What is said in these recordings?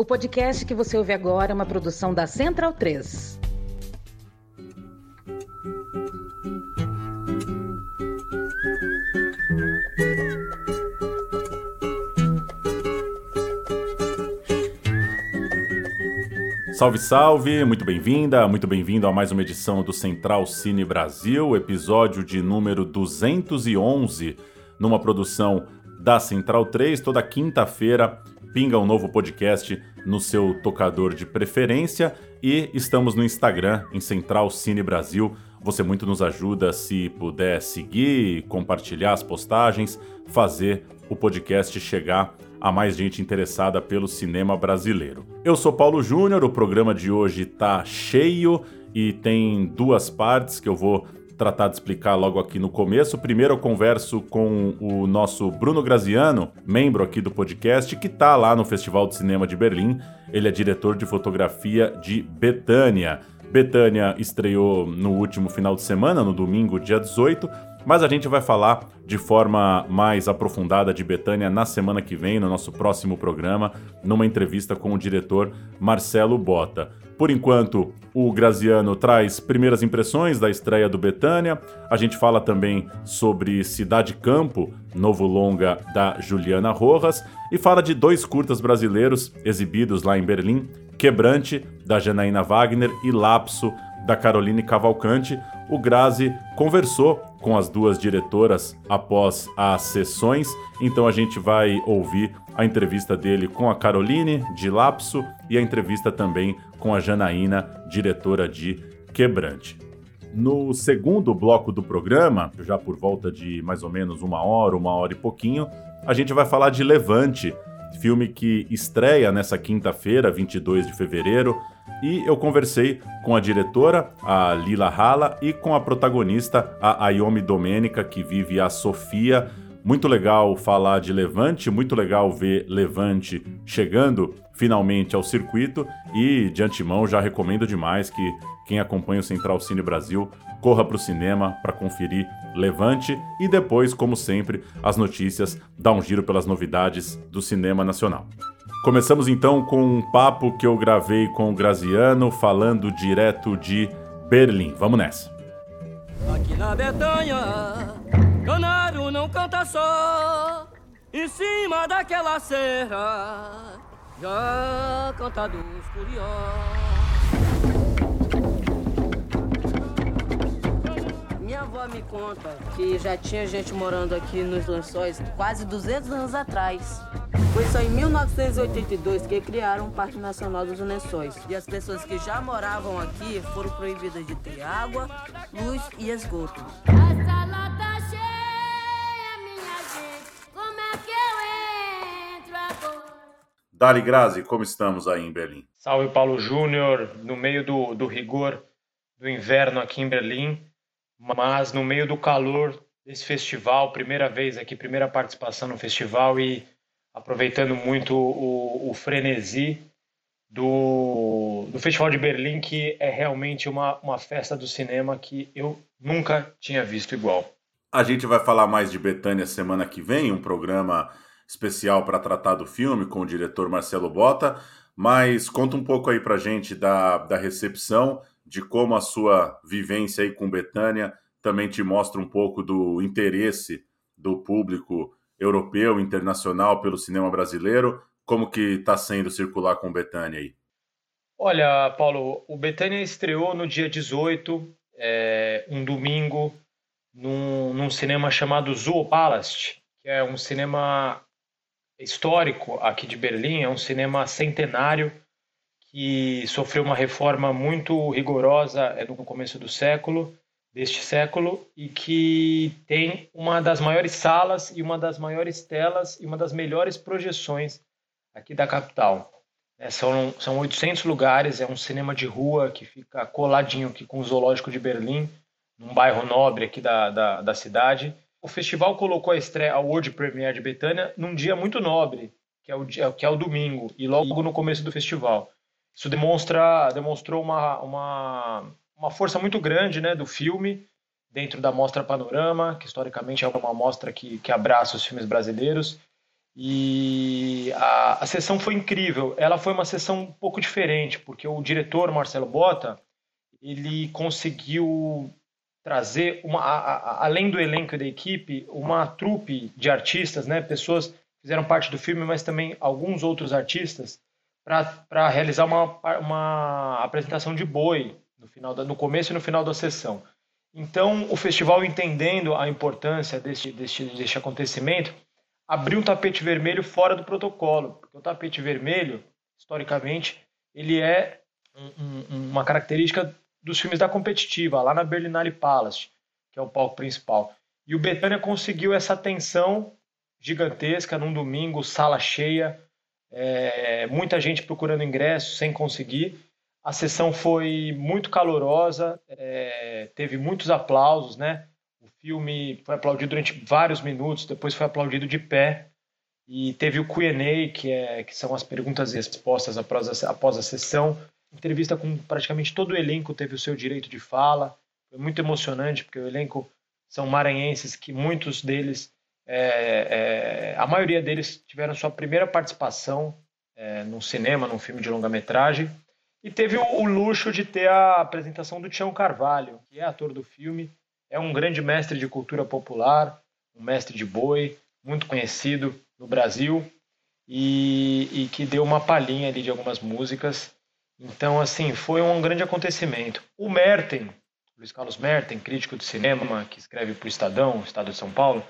O podcast que você ouve agora é uma produção da Central 3. Salve, salve! Muito bem-vinda, muito bem-vindo a mais uma edição do Central Cine Brasil, episódio de número 211, numa produção da Central 3. Toda quinta-feira pinga um novo podcast no seu tocador de preferência e estamos no Instagram, em Central Cine Brasil. Você muito nos ajuda se puder seguir, compartilhar as postagens, fazer o podcast chegar a mais gente interessada pelo cinema brasileiro. Eu sou Paulo Júnior, o programa de hoje tá cheio e tem duas partes que eu vou tratar de explicar logo aqui no começo. Primeiro eu converso com o nosso Bruno Graziano, membro aqui do podcast, que tá lá no Festival de Cinema de Berlim. Ele é diretor de fotografia de Betânia. Betânia estreou no último final de semana, no domingo, dia 18, mas a gente vai falar de forma mais aprofundada de Betânia na semana que vem, no nosso próximo programa, numa entrevista com o diretor Marcelo Bota. Por enquanto, o Graziano traz primeiras impressões da estreia do Betânia. A gente fala também sobre Cidade Campo, novo longa da Juliana Rojas, e fala de dois curtas brasileiros exibidos lá em Berlim: Quebrante, da Janaína Wagner, e Lapso, da Caroline Cavalcante. O Grazi conversou com as duas diretoras após as sessões. Então a gente vai ouvir a entrevista dele com a Caroline, de Lapso, e a entrevista também com a Janaína, diretora de Quebrante. No segundo bloco do programa, já por volta de mais ou menos uma hora, uma hora e pouquinho, a gente vai falar de Levante, filme que estreia nessa quinta-feira, 22 de fevereiro, e eu conversei com a diretora, a Lila Hala, e com a protagonista, a Ayomi Domênica, que vive a Sofia. Muito legal falar de Levante, muito legal ver Levante chegando finalmente ao circuito e de antemão já recomendo demais que quem acompanha o Central Cine Brasil corra para o cinema para conferir Levante e depois, como sempre, as notícias, dá um giro pelas novidades do cinema nacional. Começamos então com um papo que eu gravei com o Graziano falando direto de Berlim. Vamos nessa. Aqui na canta só, em cima daquela serra, já canta dos curiosos. Minha avó me conta que já tinha gente morando aqui nos lençóis quase 200 anos atrás. Foi só em 1982 que criaram o Parque Nacional dos Lençóis. E as pessoas que já moravam aqui foram proibidas de ter água, luz e esgoto. Dali Grazi, como estamos aí em Berlim? Salve Paulo Júnior, no meio do, do rigor do inverno aqui em Berlim, mas no meio do calor desse festival, primeira vez aqui, primeira participação no festival e aproveitando muito o, o frenesi do, do Festival de Berlim, que é realmente uma, uma festa do cinema que eu nunca tinha visto igual. A gente vai falar mais de Betânia semana que vem, um programa especial para tratar do filme com o diretor Marcelo Bota, mas conta um pouco aí para gente da, da recepção, de como a sua vivência aí com Betânia também te mostra um pouco do interesse do público europeu, internacional pelo cinema brasileiro. Como que está sendo circular com Betânia aí? Olha, Paulo, o Betânia estreou no dia 18, é, um domingo, num, num cinema chamado Zoopalast, que é um cinema histórico aqui de Berlim, é um cinema centenário que sofreu uma reforma muito rigorosa é, no começo do século deste século e que tem uma das maiores salas e uma das maiores telas e uma das melhores projeções aqui da capital. É, são, são 800 lugares, é um cinema de rua que fica coladinho aqui com o Zoológico de Berlim, num bairro nobre aqui da, da, da cidade. O festival colocou a estreia, a World Premiere de Betânia, num dia muito nobre, que é o, dia, que é o domingo, e logo no começo do festival. Isso demonstra, demonstrou uma, uma, uma força muito grande né, do filme dentro da Mostra Panorama, que historicamente é uma mostra que, que abraça os filmes brasileiros, E a, a sessão foi incrível. Ela foi uma sessão um pouco diferente, porque o diretor, Marcelo Bota, ele conseguiu trazer, uma, a, a, além do elenco e da equipe, uma trupe de artistas, né? pessoas que fizeram parte do filme, mas também alguns outros artistas, para realizar uma, uma apresentação de boi no, final da, no começo e no final da sessão. Então, o festival, entendendo a importância deste, deste, deste acontecimento, abriu um tapete vermelho fora do protocolo, porque o tapete vermelho, historicamente, ele é um, um, uma característica dos filmes da competitiva, lá na Berlinale Palace, que é o palco principal. E o Betânia conseguiu essa tensão gigantesca num domingo, sala cheia, é, muita gente procurando ingresso sem conseguir. A sessão foi muito calorosa, é, teve muitos aplausos, né? O filme foi aplaudido durante vários minutos, depois foi aplaudido de pé. E teve o Q&A, que, é, que são as perguntas e respostas após a, após a sessão. Entrevista com praticamente todo o elenco teve o seu direito de fala. Foi muito emocionante, porque o elenco são maranhenses que muitos deles, é, é, a maioria deles tiveram sua primeira participação é, num cinema, num filme de longa-metragem. E teve o, o, luxo de ter a apresentação do Tião Carvalho, que é ator do filme, é um grande mestre de cultura popular, um mestre de boi, muito conhecido no Brasil, e, e que deu uma palhinha ali de algumas músicas. Então, assim, foi um grande acontecimento. O Merten, Luiz Carlos Merten, crítico de cinema, que escreve para o Estadão, Estado de São Paulo,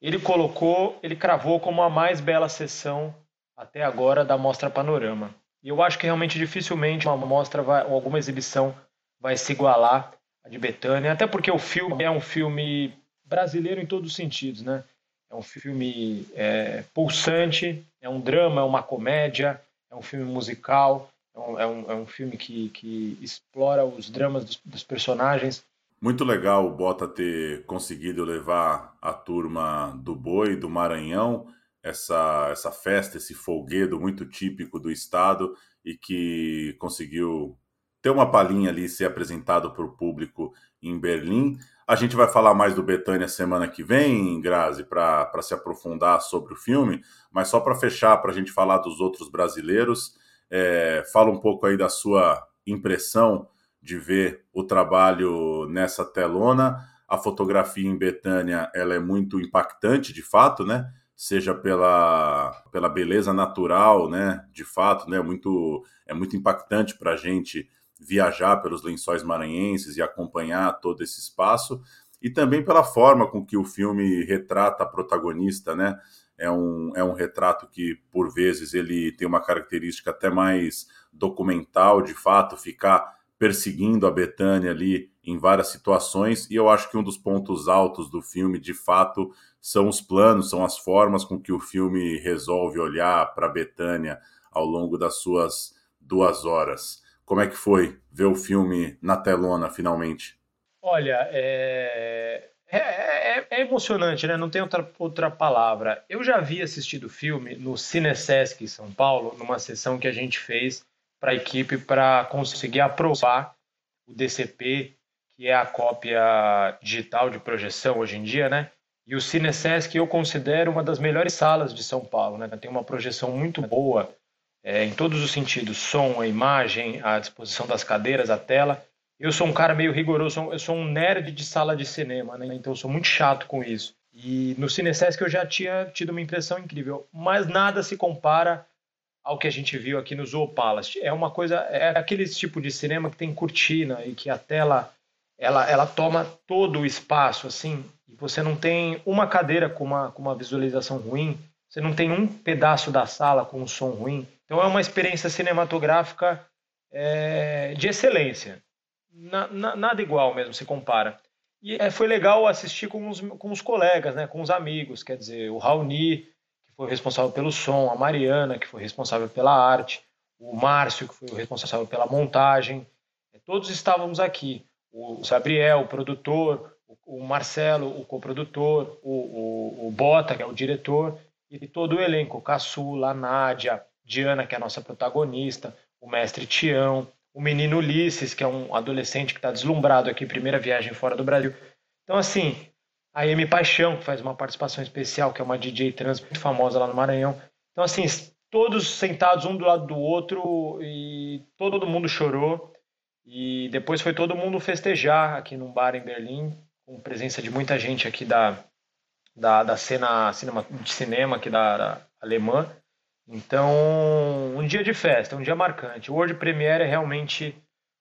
ele colocou, ele cravou como a mais bela sessão até agora da Mostra Panorama. E eu acho que realmente dificilmente uma mostra vai, ou alguma exibição vai se igualar a de Betânia, até porque o filme é um filme brasileiro em todos os sentidos, né? É um filme é, pulsante, é um drama, é uma comédia, é um filme musical, é um, é um, é um filme que, que explora os dramas dos, dos personagens. Muito legal o Bota ter conseguido levar a turma do Boi, do Maranhão, essa, essa festa, esse folguedo muito típico do estado e que conseguiu ter uma palhinha ali ser apresentado para o público em Berlim. A gente vai falar mais do Betânia semana que vem, Grazi, para se aprofundar sobre o filme, mas só para fechar, para a gente falar dos outros brasileiros, é, fala um pouco aí da sua impressão de ver o trabalho nessa telona. A fotografia em Betânia ela é muito impactante, de fato, né? seja pela, pela beleza natural, né? De fato, né? Muito, é muito impactante para a gente viajar pelos lençóis maranhenses e acompanhar todo esse espaço, e também pela forma com que o filme retrata a protagonista, né? É um, é um retrato que, por vezes, ele tem uma característica até mais documental, de fato, ficar perseguindo a Betânia ali em várias situações, e eu acho que um dos pontos altos do filme, de fato, são os planos, são as formas com que o filme resolve olhar para Betânia ao longo das suas duas horas. Como é que foi ver o filme na telona, finalmente? Olha, é, é, é, é emocionante, né? Não tem outra, outra palavra. Eu já havia assistido o filme no Cinesesc em São Paulo, numa sessão que a gente fez para a equipe para conseguir aprovar o DCP, que é a cópia digital de projeção hoje em dia, né? E o Cinesesc eu considero uma das melhores salas de São Paulo. Né? Tem uma projeção muito boa é, em todos os sentidos: som, a imagem, a disposição das cadeiras, a tela. Eu sou um cara meio rigoroso, eu sou um nerd de sala de cinema, né? então eu sou muito chato com isso. E no Cinesesc eu já tinha tido uma impressão incrível, mas nada se compara ao que a gente viu aqui no Zoo Palace. É uma coisa, é aquele tipo de cinema que tem cortina e que a tela ela, ela toma todo o espaço, assim, e você não tem uma cadeira com uma, com uma visualização ruim, você não tem um pedaço da sala com um som ruim. Então é uma experiência cinematográfica é, de excelência. Na, na, nada igual mesmo, se compara. E é, foi legal assistir com os, com os colegas, né, com os amigos, quer dizer, o Raoni, que foi responsável pelo som, a Mariana, que foi responsável pela arte, o Márcio, que foi o responsável pela montagem. Todos estávamos aqui o Gabriel, o produtor, o Marcelo, o coprodutor, o, o, o Bota, que é o diretor, e todo o elenco, Caçula, a Nádia, Diana, que é a nossa protagonista, o mestre Tião, o menino Ulisses, que é um adolescente que está deslumbrado aqui, primeira viagem fora do Brasil. Então, assim, a Amy Paixão, que faz uma participação especial, que é uma DJ trans muito famosa lá no Maranhão. Então, assim, todos sentados um do lado do outro e todo mundo chorou. E depois foi todo mundo festejar aqui num bar em Berlim, com presença de muita gente aqui da, da, da cena cinema, de cinema aqui da, da alemã. Então, um dia de festa, um dia marcante. O World Premiere é realmente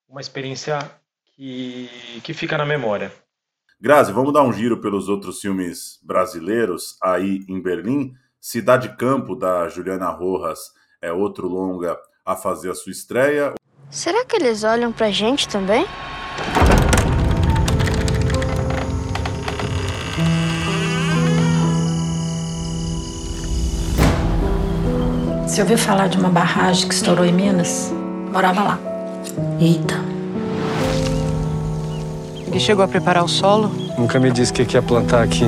uma experiência que, que fica na memória. Grazi, vamos dar um giro pelos outros filmes brasileiros aí em Berlim. Cidade Campo, da Juliana Rojas, é outro longa a fazer a sua estreia. Será que eles olham pra gente também? Você ouviu falar de uma barragem que estourou em Minas? Morava lá. Eita. Ele chegou a preparar o solo? Nunca me disse o que ia plantar aqui.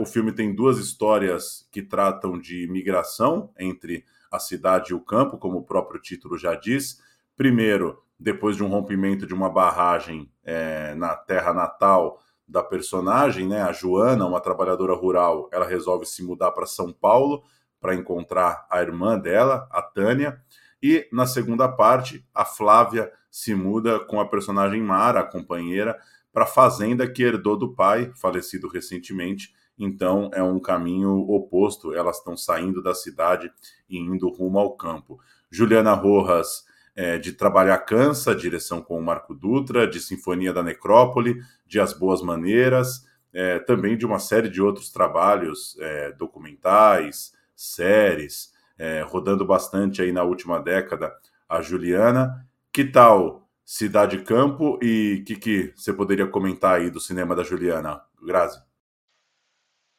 O filme tem duas histórias que tratam de migração entre a cidade e o campo, como o próprio título já diz. Primeiro, depois de um rompimento de uma barragem é, na terra natal da personagem, né, a Joana, uma trabalhadora rural, ela resolve se mudar para São Paulo para encontrar a irmã dela, a Tânia. E na segunda parte, a Flávia se muda com a personagem Mara, a companheira, para a fazenda que herdou do pai, falecido recentemente. Então é um caminho oposto, elas estão saindo da cidade e indo rumo ao campo. Juliana Rojas, é, de Trabalhar Cansa, direção com o Marco Dutra, de Sinfonia da Necrópole, de As Boas Maneiras, é, também de uma série de outros trabalhos é, documentais, séries, é, rodando bastante aí na última década, a Juliana. Que tal Cidade Campo e o que, que você poderia comentar aí do cinema da Juliana, Grazi?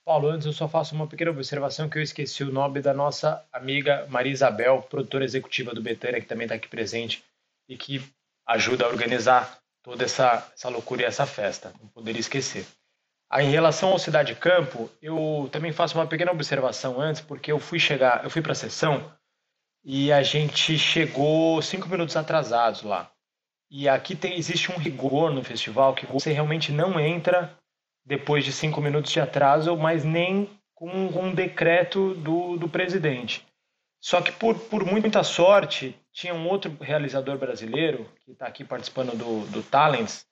Paulo, antes eu só faço uma pequena observação que eu esqueci o nome da nossa amiga Maria Isabel, produtora executiva do Betânia, que também está aqui presente e que ajuda a organizar toda essa, essa loucura e essa festa. Não poderia esquecer. Em relação ao Cidade Campo, eu também faço uma pequena observação antes, porque eu fui chegar, eu fui para a sessão e a gente chegou cinco minutos atrasados lá. E aqui tem, existe um rigor no festival que você realmente não entra depois de cinco minutos de atraso, mas nem com um decreto do, do presidente. Só que por, por muita sorte, tinha um outro realizador brasileiro que está aqui participando do, do Talents,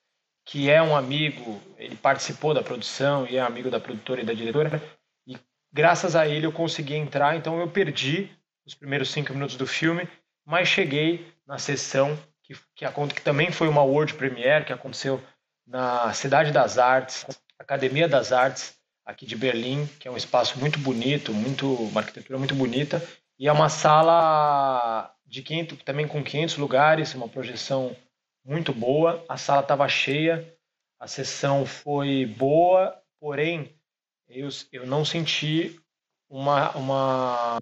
que é um amigo, ele participou da produção e é amigo da produtora e da diretora, e graças a ele eu consegui entrar, então eu perdi os primeiros cinco minutos do filme, mas cheguei na sessão que, que, que também foi uma World Premiere, que aconteceu na Cidade das Artes, Academia das Artes, aqui de Berlim, que é um espaço muito bonito, muito, uma arquitetura muito bonita, e é uma sala de 500, também com 500 lugares, uma projeção muito boa. A sala estava cheia, a sessão foi boa, porém eu, eu não senti uma, uma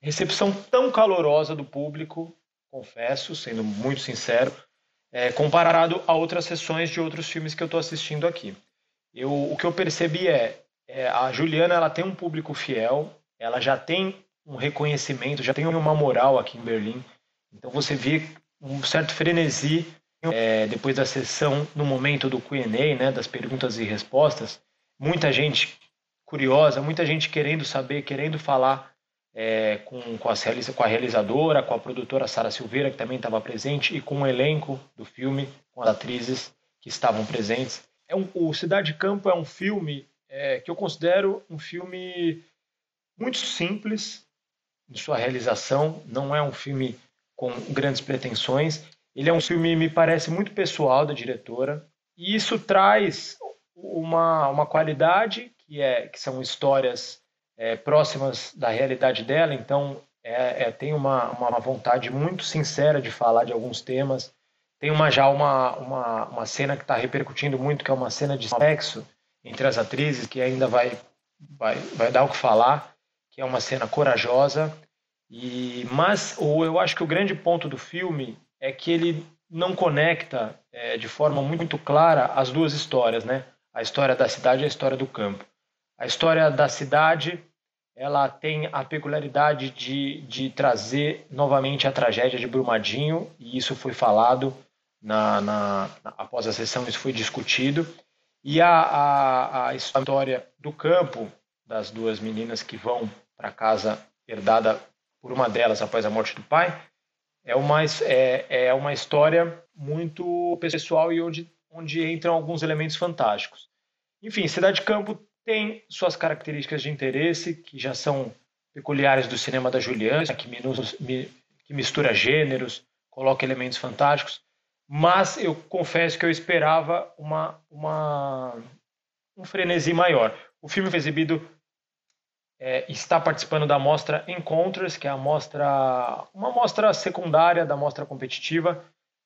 recepção tão calorosa do público, confesso, sendo muito sincero, é, comparado a outras sessões de outros filmes que eu estou assistindo aqui. Eu, o que eu percebi é, é, a Juliana ela tem um público fiel, ela já tem um reconhecimento, já tem uma moral aqui em Berlim. Então você vê um certo frenesi é, depois da sessão, no momento do Q&A, né, das perguntas e respostas, muita gente curiosa, muita gente querendo saber, querendo falar é, com, com, as, com a realizadora, com a produtora Sara Silveira, que também estava presente, e com o elenco do filme, com as atrizes que estavam presentes. É um, o Cidade Campo é um filme é, que eu considero um filme muito simples em sua realização, não é um filme com grandes pretensões. Ele é um filme, me parece, muito pessoal da diretora, e isso traz uma, uma qualidade que, é, que são histórias é, próximas da realidade dela, então é, é, tem uma, uma vontade muito sincera de falar de alguns temas. Tem uma, já uma, uma, uma cena que está repercutindo muito, que é uma cena de sexo entre as atrizes, que ainda vai, vai, vai dar o que falar, que é uma cena corajosa. E, mas o, eu acho que o grande ponto do filme é que ele não conecta é, de forma muito clara as duas histórias, né? A história da cidade e a história do campo. A história da cidade ela tem a peculiaridade de, de trazer novamente a tragédia de Brumadinho, e isso foi falado na, na, na, após a sessão, isso foi discutido. E a, a, a história do campo, das duas meninas que vão para casa herdada por uma delas após a morte do pai, é uma, é, é uma história muito pessoal e onde, onde entram alguns elementos fantásticos. Enfim, Cidade Campo tem suas características de interesse, que já são peculiares do cinema da Juliana, que, que mistura gêneros, coloca elementos fantásticos, mas eu confesso que eu esperava uma, uma, um frenesi maior. O filme foi exibido, é, está participando da mostra Encounters, que é a mostra, uma mostra secundária da mostra competitiva,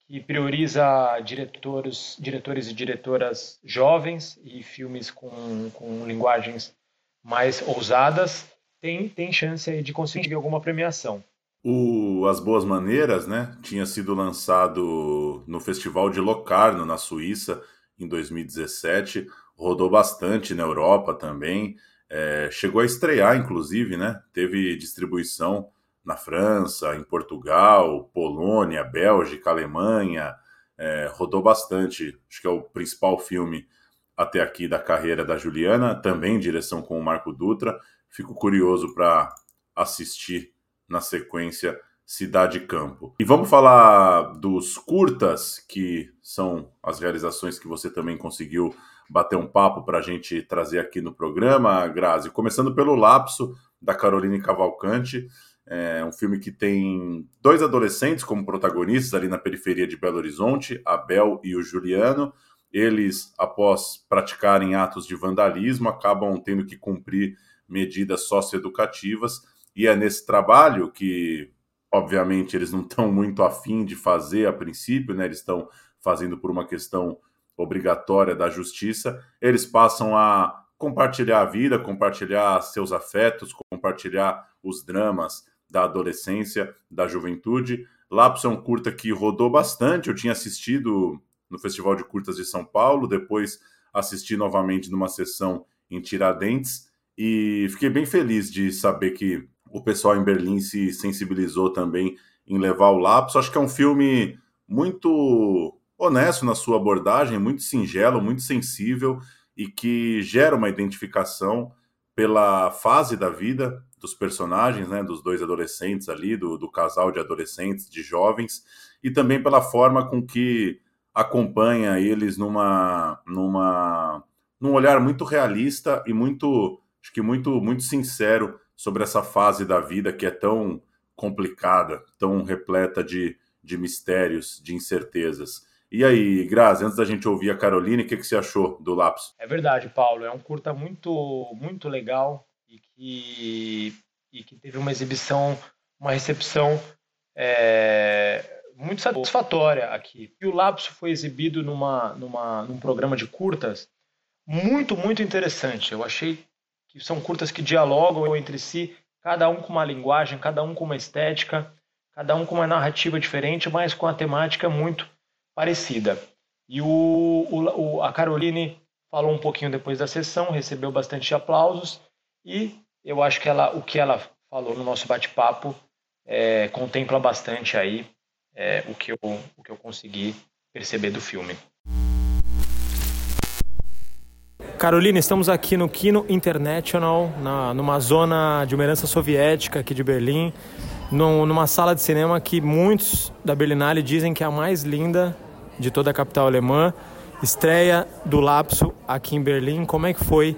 que prioriza diretores, diretores e diretoras jovens e filmes com, com linguagens mais ousadas, tem, tem chance de conseguir alguma premiação. O As Boas Maneiras, né, tinha sido lançado no Festival de Locarno, na Suíça, em 2017. Rodou bastante na Europa também. É, chegou a estrear, inclusive, né? Teve distribuição na França, em Portugal, Polônia, Bélgica, Alemanha. É, rodou bastante. Acho que é o principal filme até aqui da carreira da Juliana, também direção com o Marco Dutra. Fico curioso para assistir na sequência Cidade Campo. E vamos falar dos curtas, que são as realizações que você também conseguiu bater um papo para a gente trazer aqui no programa, Grazi. Começando pelo Lapso, da Caroline Cavalcante. É um filme que tem dois adolescentes como protagonistas ali na periferia de Belo Horizonte, a Bel e o Juliano. Eles, após praticarem atos de vandalismo, acabam tendo que cumprir medidas socioeducativas e é nesse trabalho que, obviamente, eles não estão muito afim de fazer a princípio, né? Eles estão fazendo por uma questão obrigatória da justiça. Eles passam a compartilhar a vida, compartilhar seus afetos, compartilhar os dramas da adolescência, da juventude. Lapso é um curta que rodou bastante. Eu tinha assistido no Festival de Curtas de São Paulo, depois assisti novamente numa sessão em Tiradentes e fiquei bem feliz de saber que o pessoal em Berlim se sensibilizou também em levar o lapso. Acho que é um filme muito honesto na sua abordagem, muito singelo, muito sensível e que gera uma identificação pela fase da vida dos personagens, né, dos dois adolescentes ali, do, do casal de adolescentes, de jovens, e também pela forma com que acompanha eles numa, numa, num olhar muito realista e muito, acho que muito, muito sincero sobre essa fase da vida que é tão complicada, tão repleta de, de mistérios, de incertezas. E aí, Grazi, antes da gente ouvir a Caroline, o que, que você achou do Lapso? É verdade, Paulo. É um curta muito, muito legal e que, e que teve uma exibição, uma recepção é, muito satisfatória aqui. E o Lapso foi exibido numa, numa, num programa de curtas muito, muito interessante. Eu achei que são curtas que dialogam entre si, cada um com uma linguagem, cada um com uma estética, cada um com uma narrativa diferente, mas com a temática muito parecida. E o, o, a Caroline falou um pouquinho depois da sessão, recebeu bastante aplausos e eu acho que ela, o que ela falou no nosso bate-papo é, contempla bastante aí é, o, que eu, o que eu consegui perceber do filme. Carolina, estamos aqui no Kino International, na, numa zona de uma herança soviética aqui de Berlim, num, numa sala de cinema que muitos da Berlinale dizem que é a mais linda de toda a capital alemã. Estreia do Lapso aqui em Berlim. Como é que foi?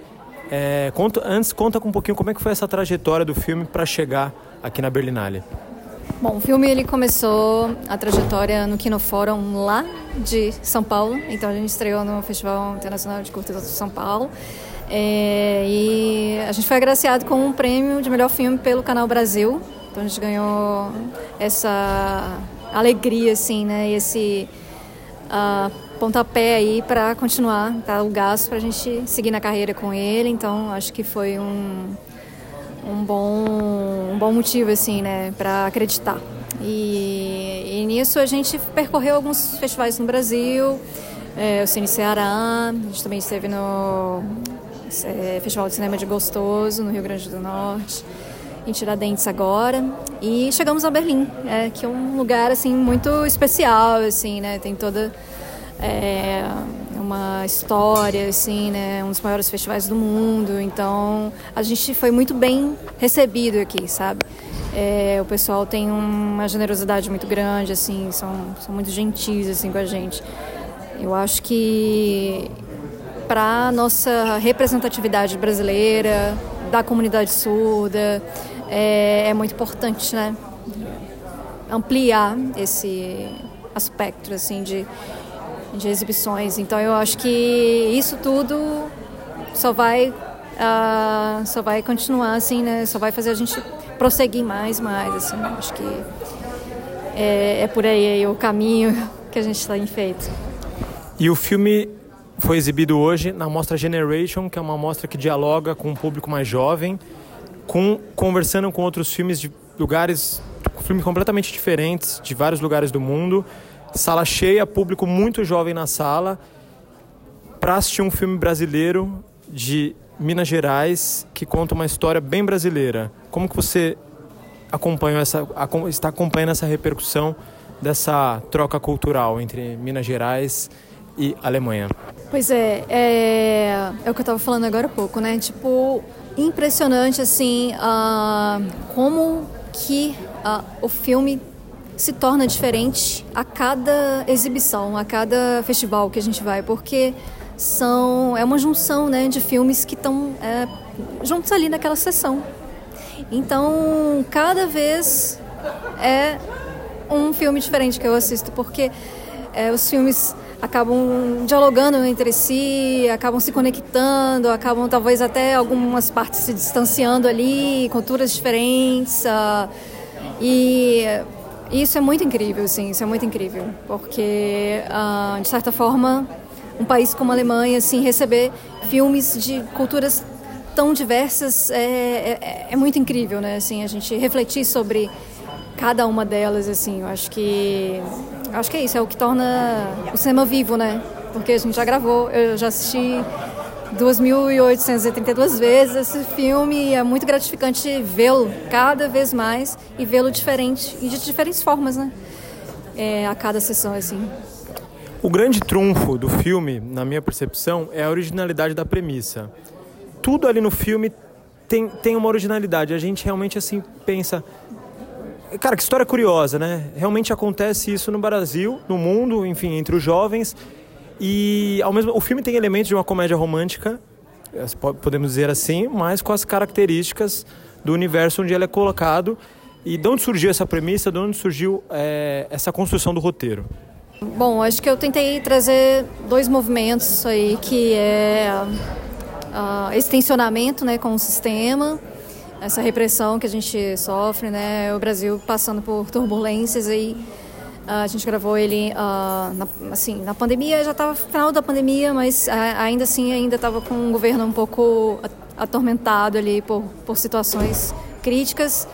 É, conta, antes, conta um pouquinho como é que foi essa trajetória do filme para chegar aqui na Berlinale. Bom, o filme ele começou a trajetória no Kinofórum lá de São Paulo. Então a gente estreou no Festival Internacional de Curtas de São Paulo. É, e a gente foi agraciado com um prêmio de melhor filme pelo Canal Brasil. Então a gente ganhou essa alegria, assim, né? E esse uh, pontapé aí para continuar, tá? O gasto para a gente seguir na carreira com ele. Então acho que foi um um bom, um bom motivo assim, né, para acreditar. E, e, nisso a gente percorreu alguns festivais no Brasil, é, o Cine Ceará, a gente também esteve no é, Festival de Cinema de Gostoso, no Rio Grande do Norte, em Tiradentes agora, e chegamos a Berlim, é, que é um lugar assim muito especial, assim, né, tem toda é, uma história, assim, né? Um dos maiores festivais do mundo. Então, a gente foi muito bem recebido aqui, sabe? É, o pessoal tem uma generosidade muito grande, assim, são, são muito gentis, assim, com a gente. Eu acho que para nossa representatividade brasileira, da comunidade surda, é, é muito importante, né? Ampliar esse aspecto, assim, de de exibições. Então eu acho que isso tudo só vai uh, só vai continuar assim, né? Só vai fazer a gente prosseguir mais, mais. Assim, acho que é, é por aí, aí o caminho que a gente tem feito. E o filme foi exibido hoje na mostra Generation, que é uma mostra que dialoga com um público mais jovem, com, conversando com outros filmes de lugares, filmes completamente diferentes, de vários lugares do mundo sala cheia, público muito jovem na sala, para assistir um filme brasileiro de Minas Gerais que conta uma história bem brasileira. Como que você acompanha essa, está acompanhando essa repercussão dessa troca cultural entre Minas Gerais e Alemanha? Pois é, é, é o que eu estava falando agora há pouco, né? Tipo, impressionante assim, uh, como que uh, o filme se torna diferente a cada exibição, a cada festival que a gente vai, porque são é uma junção né, de filmes que estão é, juntos ali naquela sessão. Então, cada vez é um filme diferente que eu assisto, porque é, os filmes acabam dialogando entre si, acabam se conectando, acabam talvez até algumas partes se distanciando ali, culturas diferentes. Uh, e isso é muito incrível, sim, isso é muito incrível, porque, uh, de certa forma, um país como a Alemanha, assim, receber filmes de culturas tão diversas é, é, é, muito incrível, né? Assim, a gente refletir sobre cada uma delas, assim, eu acho que acho que é isso, é o que torna o cinema vivo, né? Porque a gente já gravou, eu já assisti 2.832 vezes esse filme e é muito gratificante vê-lo cada vez mais e vê-lo diferente e de diferentes formas, né? É, a cada sessão, assim. O grande trunfo do filme, na minha percepção, é a originalidade da premissa. Tudo ali no filme tem, tem uma originalidade. A gente realmente, assim, pensa... Cara, que história curiosa, né? Realmente acontece isso no Brasil, no mundo, enfim, entre os jovens e ao mesmo o filme tem elementos de uma comédia romântica, eh, podemos dizer assim, mas com as características do universo onde ele é colocado. E de onde surgiu essa premissa, de onde surgiu é, essa construção do roteiro? Bom, acho que eu tentei trazer dois movimentos aí, que é uh, esse tensionamento né, com o sistema, essa repressão que a gente sofre, né, o Brasil passando por turbulências aí a gente gravou ele uh, na, assim, na pandemia, já estava final da pandemia, mas uh, ainda assim ainda estava com um governo um pouco atormentado ali por, por situações críticas.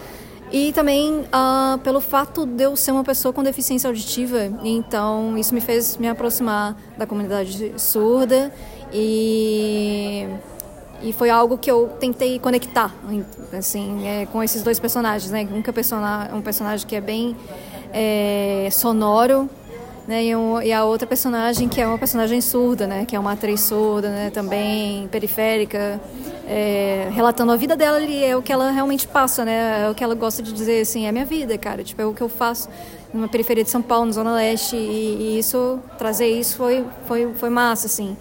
E também uh, pelo fato de eu ser uma pessoa com deficiência auditiva, então isso me fez me aproximar da comunidade surda e, e foi algo que eu tentei conectar assim, é, com esses dois personagens, né? Um, que é um personagem que é bem é, sonoro, né, e, um, e, a outra personagem que é uma personagem surda, né, que é uma atriz surda, né, também periférica, é, relatando a vida dela ali, é o que ela realmente passa, né, é o que ela gosta de dizer, assim, é minha vida, cara, tipo, é o que eu faço numa periferia de São Paulo, na Zona Leste, e, e isso, trazer isso foi, foi, foi massa, assim.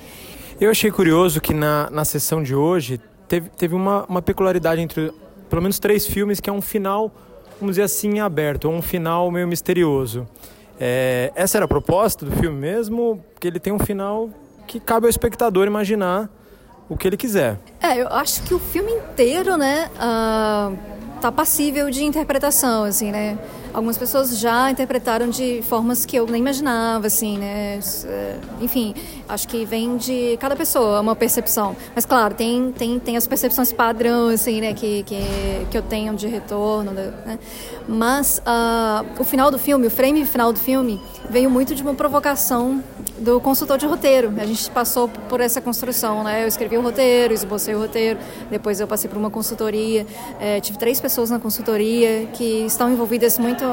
Eu achei curioso que na, na sessão de hoje teve, teve uma, uma peculiaridade entre pelo menos três filmes, que é um final vamos dizer assim, aberto, um final meio misterioso. É, essa era a proposta do filme mesmo, que ele tem um final que cabe ao espectador imaginar o que ele quiser. É, eu acho que o filme inteiro, né, uh, tá passível de interpretação, assim, né? Algumas pessoas já interpretaram de formas que eu nem imaginava, assim, né? É, enfim, acho que vem de cada pessoa uma percepção. Mas claro, tem, tem, tem as percepções padrão, assim, né? Que, que, que eu tenho de retorno, né? Mas uh, o final do filme, o frame final do filme, veio muito de uma provocação do consultor de roteiro. A gente passou por essa construção, né? Eu escrevi o roteiro, esbocei o roteiro, depois eu passei por uma consultoria. É, tive três pessoas na consultoria que estão envolvidas muito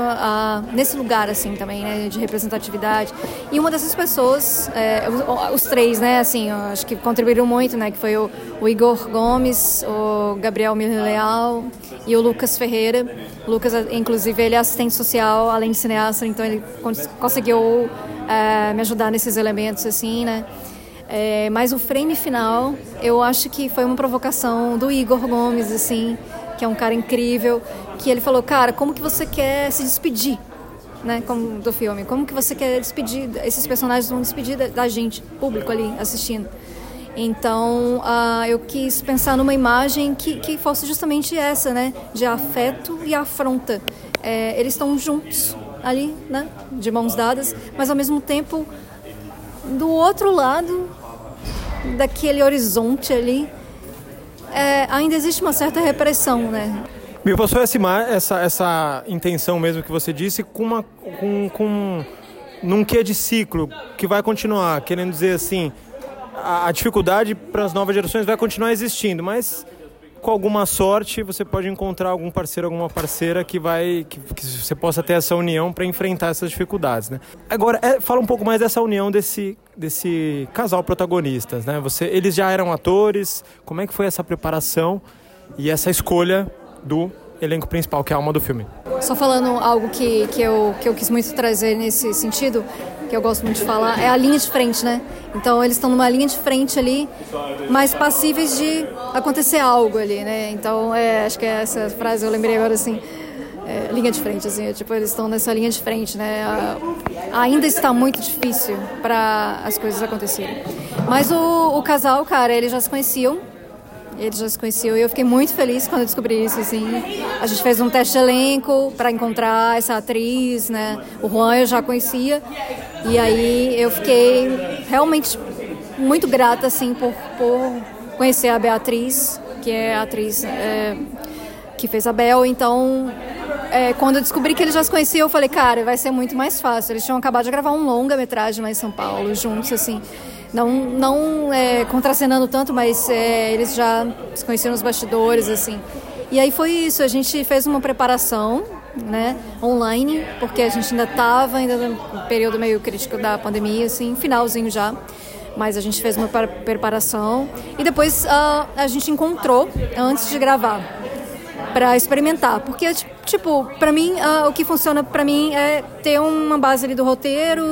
nesse lugar, assim, também, né? De representatividade. E uma dessas pessoas, é, os, os, três, né? Assim, acho que contribuíram muito, né? Que foi o, o Igor Gomes, o Gabriel Leal e o Lucas Ferreira. O Lucas, inclusive, ele é assistente social, além de cineasta, então ele conseguiu é, me ajudar nesses elementos, assim, né? É, mas o frame final, eu acho que foi uma provocação do Igor Gomes, assim, que é um cara incrível, que ele falou, cara, como que você quer se despedir, né, como, do filme? Como que você quer despedir, esses personagens vão despedir da, da gente, público ali, assistindo? Então, uh, eu quis pensar numa imagem que, que fosse justamente essa, né, de afeto e afronta. É, eles estão juntos, ali, né, de mãos dadas, mas ao mesmo tempo do outro lado daquele horizonte ali é, ainda existe uma certa repressão, né? Me passou essa, essa, essa intenção mesmo que você disse com uma com, com num quê de ciclo que vai continuar, querendo dizer assim, a, a dificuldade para as novas gerações vai continuar existindo, mas com alguma sorte, você pode encontrar algum parceiro, alguma parceira que vai que, que você possa ter essa união para enfrentar essas dificuldades, né? Agora, é, fala um pouco mais dessa união desse desse casal protagonistas, né? Você, eles já eram atores. Como é que foi essa preparação e essa escolha do elenco principal, que é a alma do filme? Só falando algo que, que, eu, que eu quis muito trazer nesse sentido, que eu gosto muito de falar, é a linha de frente, né? Então eles estão numa linha de frente ali, mais passíveis de acontecer algo ali, né? Então é, acho que é essa frase eu lembrei agora assim. É, linha de frente, assim, é, tipo, eles estão nessa linha de frente, né? ainda está muito difícil para as coisas acontecerem. Mas o, o casal, cara, eles já se conheciam, eles já se conheciam e eu fiquei muito feliz quando descobri isso, assim. A gente fez um teste de elenco para encontrar essa atriz, né? O Juan eu já conhecia e aí eu fiquei realmente muito grata, assim, por, por conhecer a Beatriz, que é a atriz é, que fez a Bel. Então, é, quando eu descobri que eles já se conheciam, eu falei, cara, vai ser muito mais fácil. Eles tinham acabado de gravar um longa-metragem lá em São Paulo, juntos, assim. Não, não é, contracenando tanto, mas é, eles já se conheciam nos bastidores, assim. E aí foi isso, a gente fez uma preparação né, online, porque a gente ainda estava ainda no período meio crítico da pandemia, assim, finalzinho já. Mas a gente fez uma preparação e depois uh, a gente encontrou antes de gravar para experimentar, porque tipo, para mim uh, o que funciona para mim é ter uma base ali do roteiro,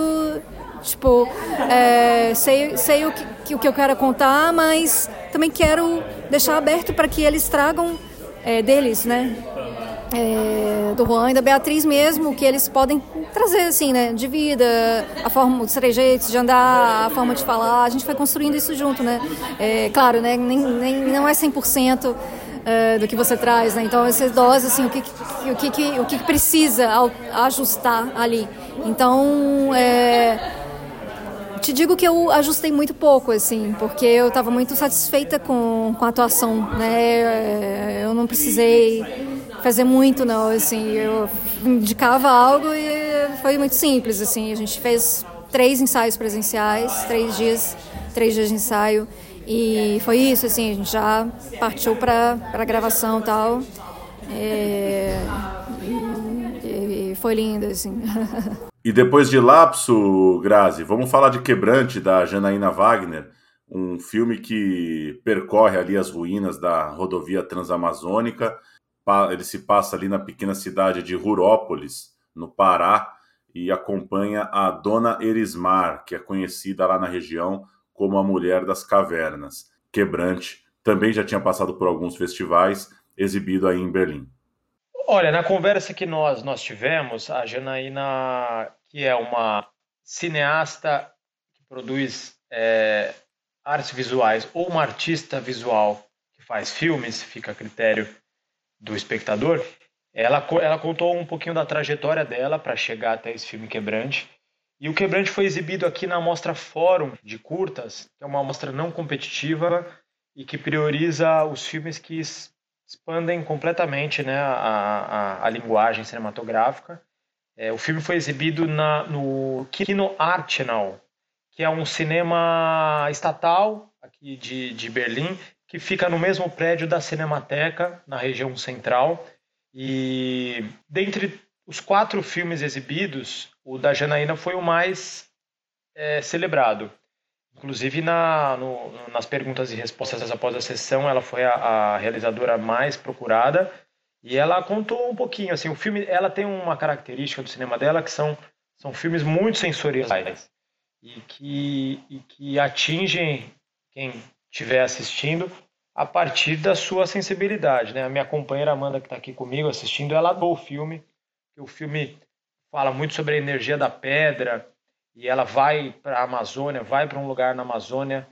tipo, é, sei, sei o que, o que eu quero contar, mas também quero deixar aberto para que eles tragam é, deles, né? é, do Juan e da Beatriz mesmo, que eles podem trazer, assim, né, de vida, a forma, os trejeitos de andar, a forma de falar, a gente foi construindo isso junto, né, é, claro, né, nem, nem, não é 100% é, do que você traz, né, então essa dose, assim, o que, o que, o que precisa ajustar ali, então, é, te digo que eu ajustei muito pouco, assim, porque eu estava muito satisfeita com, com a atuação, né? É, eu não precisei fazer muito, não. Assim, eu indicava algo e foi muito simples. Assim, a gente fez três ensaios presenciais, três dias, três dias de ensaio. E foi isso, assim, a gente já partiu para a gravação e tal. É, e, e foi lindo, assim. E depois de Lapso, Grazi, vamos falar de Quebrante, da Janaína Wagner, um filme que percorre ali as ruínas da rodovia transamazônica ele se passa ali na pequena cidade de Rurópolis, no Pará, e acompanha a Dona Erismar, que é conhecida lá na região como a Mulher das Cavernas. Quebrante também já tinha passado por alguns festivais, exibido aí em Berlim. Olha, na conversa que nós, nós tivemos, a Janaína, que é uma cineasta que produz é, artes visuais ou uma artista visual que faz filmes, fica a critério do espectador, ela, ela contou um pouquinho da trajetória dela para chegar até esse filme Quebrante. E o Quebrante foi exibido aqui na Mostra Fórum de Curtas, que é uma mostra não competitiva e que prioriza os filmes que expandem completamente né, a, a, a linguagem cinematográfica. É, o filme foi exibido na, no Kino Arsenal, que é um cinema estatal aqui de, de Berlim, que fica no mesmo prédio da Cinemateca, na região central. E dentre os quatro filmes exibidos, o da Janaína foi o mais é, celebrado. Inclusive, na, no, nas perguntas e respostas após a sessão, ela foi a, a, realizadora mais procurada e ela contou um pouquinho. Assim, o filme, ela tem uma característica do cinema dela que são, são filmes muito sensoriais e que, e que atingem quem estiver assistindo a partir da sua sensibilidade. Né? A minha companheira Amanda, que está aqui comigo assistindo, ela adorou o filme. O filme fala muito sobre a energia da pedra e ela vai para a Amazônia, vai para um lugar na Amazônia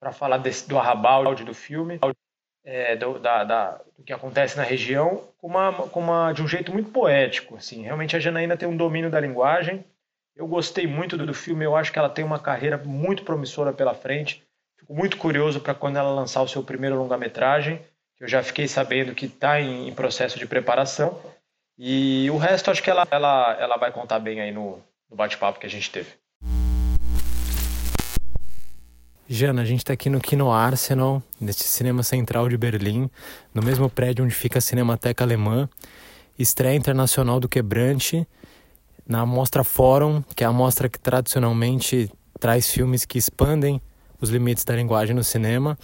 para falar desse, do arrabalde do filme, é, do, da, da, do que acontece na região, com uma, com uma, de um jeito muito poético. Assim. Realmente a Janaína tem um domínio da linguagem eu gostei muito do filme, eu acho que ela tem uma carreira muito promissora pela frente. Fico muito curioso para quando ela lançar o seu primeiro longa-metragem, que eu já fiquei sabendo que está em, em, processo de preparação. E o resto acho que ela, ela, ela vai contar bem aí no, no bate-papo que a gente teve. Jana, a gente está aqui no Kino Arsenal, neste cinema central de Berlim, no mesmo prédio onde fica a Cinemateca Alemã, estreia internacional do Quebrante na Mostra Fórum, que é a mostra que tradicionalmente traz filmes que expandem os limites da linguagem no cinema.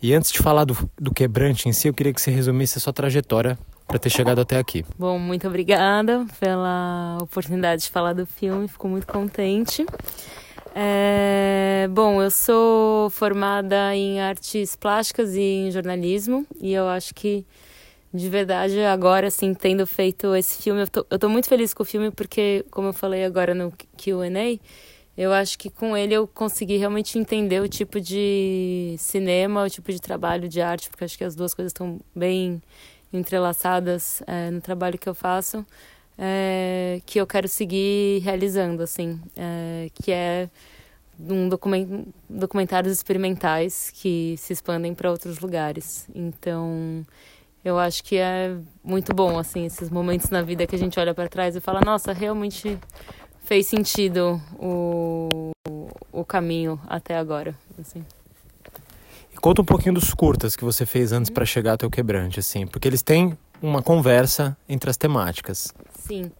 E antes de falar do, do Quebrante em si, eu queria que você resumisse a sua trajetória para ter chegado até aqui. Bom, muito obrigada pela oportunidade de falar do filme, fico muito contente. É, bom, eu sou formada em artes plásticas e em jornalismo, e eu acho que de verdade, agora, assim, tendo feito esse filme, eu tô, eu tô muito feliz com o filme porque, como eu falei agora no Q&A, eu acho que com ele eu consegui realmente entender o tipo de cinema, o tipo de trabalho de arte, porque acho que as duas coisas estão bem entrelaçadas é, no trabalho que eu faço, é, que eu quero seguir realizando, assim, é, que é um document, documentários experimentais que se expandem para outros lugares. Então, eu acho que é muito bom, assim, esses momentos na vida que a gente olha para trás e fala, nossa, realmente fez sentido o, o caminho até agora, assim. Conta um pouquinho dos curtas que você fez antes para chegar até o Quebrante, assim, porque eles têm uma conversa entre as temáticas. Sim.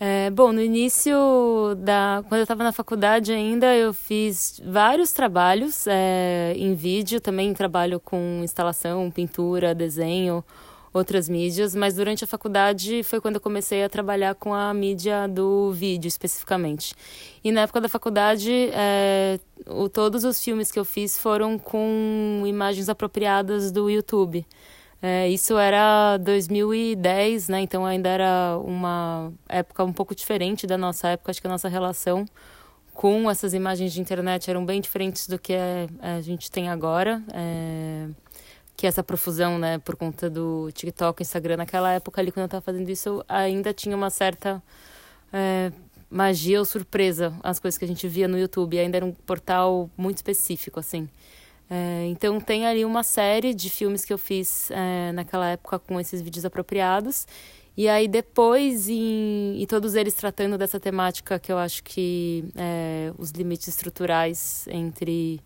É, bom, no início da. Quando eu estava na faculdade ainda, eu fiz vários trabalhos é, em vídeo, também trabalho com instalação, pintura, desenho, outras mídias, mas durante a faculdade foi quando eu comecei a trabalhar com a mídia do vídeo especificamente. E na época da faculdade, é, o, todos os filmes que eu fiz foram com imagens apropriadas do YouTube. É, isso era 2010, né? Então ainda era uma época um pouco diferente da nossa época. Acho que a nossa relação com essas imagens de internet eram bem diferentes do que a gente tem agora. É que essa profusão, né, por conta do TikTok, Instagram, naquela época ali, quando eu estava fazendo isso, ainda tinha uma certa é, magia ou surpresa as coisas que a gente via no YouTube. Ainda era um portal muito específico, assim. É, então tem ali uma série de filmes que eu fiz é, naquela época com esses vídeos apropriados. E aí depois, em, e todos eles tratando dessa temática que eu acho que é, os limites estruturais entre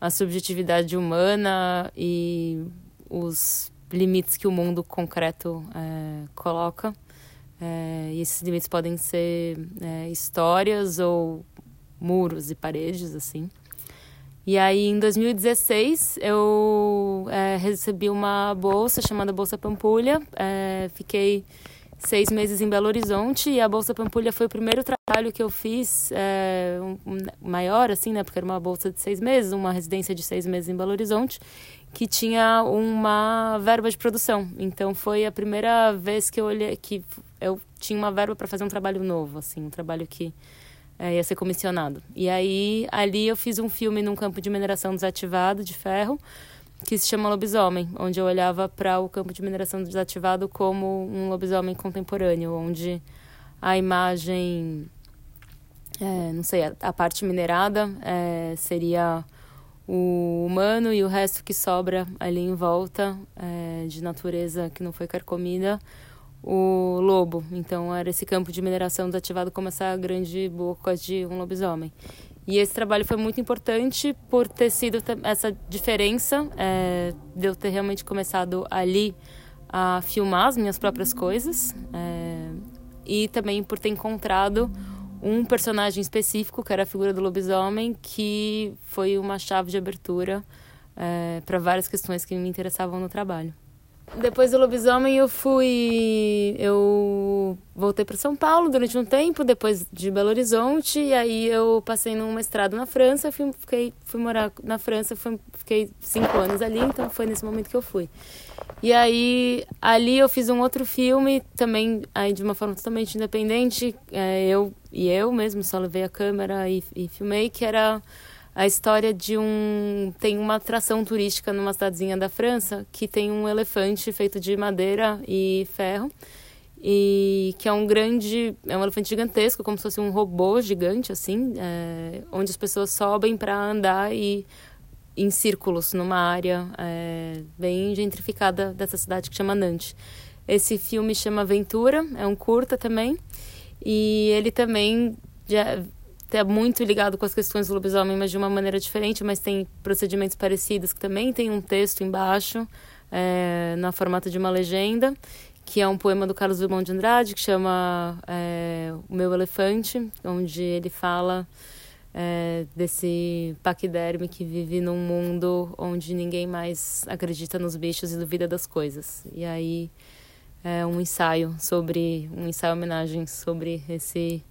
a subjetividade humana e os limites que o mundo concreto é, coloca. É, e esses limites podem ser é, histórias ou muros e paredes, assim. E aí, em 2016, eu é, recebi uma bolsa chamada Bolsa Pampulha. É, fiquei seis meses em Belo Horizonte e a Bolsa Pampulha foi o primeiro trabalho que eu fiz é, um, maior, assim, né? Porque era uma bolsa de seis meses, uma residência de seis meses em Belo Horizonte, que tinha uma verba de produção. Então foi a primeira vez que eu olhei que eu tinha uma verba para fazer um trabalho novo, assim, um trabalho que é, ia ser comissionado. E aí ali eu fiz um filme num campo de mineração desativado de ferro que se chama Lobisomem, onde eu olhava para o campo de mineração desativado como um lobisomem contemporâneo, onde a imagem, é, não sei, a, a parte minerada é, seria o humano e o resto que sobra ali em volta é, de natureza que não foi carcomida, o lobo. Então era esse campo de mineração desativado como essa grande boca de um lobisomem. E esse trabalho foi muito importante por ter sido essa diferença é, de eu ter realmente começado ali a filmar as minhas próprias coisas é, e também por ter encontrado um personagem específico, que era a figura do lobisomem, que foi uma chave de abertura é, para várias questões que me interessavam no trabalho. Depois do lobisomem eu fui. Eu voltei para São Paulo durante um tempo, depois de Belo Horizonte, e aí eu passei num mestrado na França, fui, fiquei, fui morar na França, fui, fiquei cinco anos ali, então foi nesse momento que eu fui. E aí ali eu fiz um outro filme, também aí de uma forma totalmente independente, é, eu e eu mesmo só levei a câmera e, e filmei, que era a história de um. Tem uma atração turística numa cidadezinha da França que tem um elefante feito de madeira e ferro. E que é um grande. É um elefante gigantesco, como se fosse um robô gigante, assim, é, onde as pessoas sobem para andar e em círculos numa área é, bem gentrificada dessa cidade que chama Nantes. Esse filme chama Aventura, é um curta também. E ele também já é muito ligado com as questões do lobisomem, mas de uma maneira diferente, mas tem procedimentos parecidos que também tem um texto embaixo, é, na formato de uma legenda, que é um poema do Carlos Drummond de Andrade, que chama é, O Meu Elefante, onde ele fala é, desse paquiderme que vive num mundo onde ninguém mais acredita nos bichos e duvida das coisas. E aí é um ensaio sobre, um ensaio homenagem sobre esse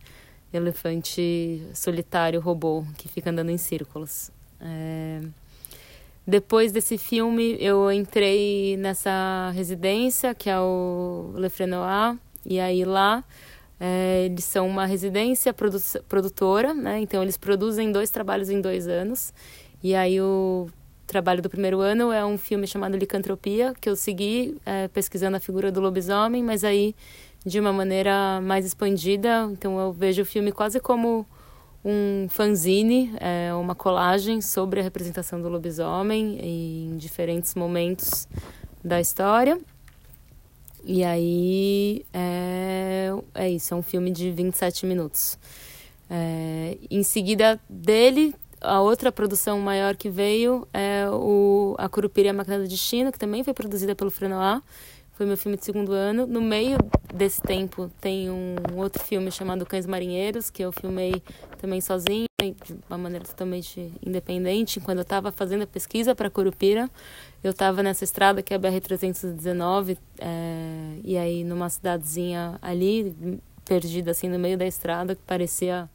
elefante solitário robô que fica andando em círculos. É... Depois desse filme, eu entrei nessa residência, que é o Le e aí lá é, eles são uma residência produ produtora, né? Então eles produzem dois trabalhos em dois anos. E aí o trabalho do primeiro ano é um filme chamado Licantropia, que eu segui é, pesquisando a figura do lobisomem, mas aí de uma maneira mais expandida. Então eu vejo o filme quase como um fanzine, é, uma colagem sobre a representação do lobisomem em diferentes momentos da história. E aí é, é isso, é um filme de 27 minutos. É, em seguida dele, a outra produção maior que veio é o A Curupira e a Máquina do Destino, que também foi produzida pelo Frenoir, foi meu filme de segundo ano. No meio desse tempo tem um outro filme chamado Cães Marinheiros, que eu filmei também sozinho, de uma maneira totalmente independente. Quando eu estava fazendo a pesquisa para Curupira, eu estava nessa estrada que é a BR-319, é, e aí numa cidadezinha ali, perdida assim no meio da estrada, que parecia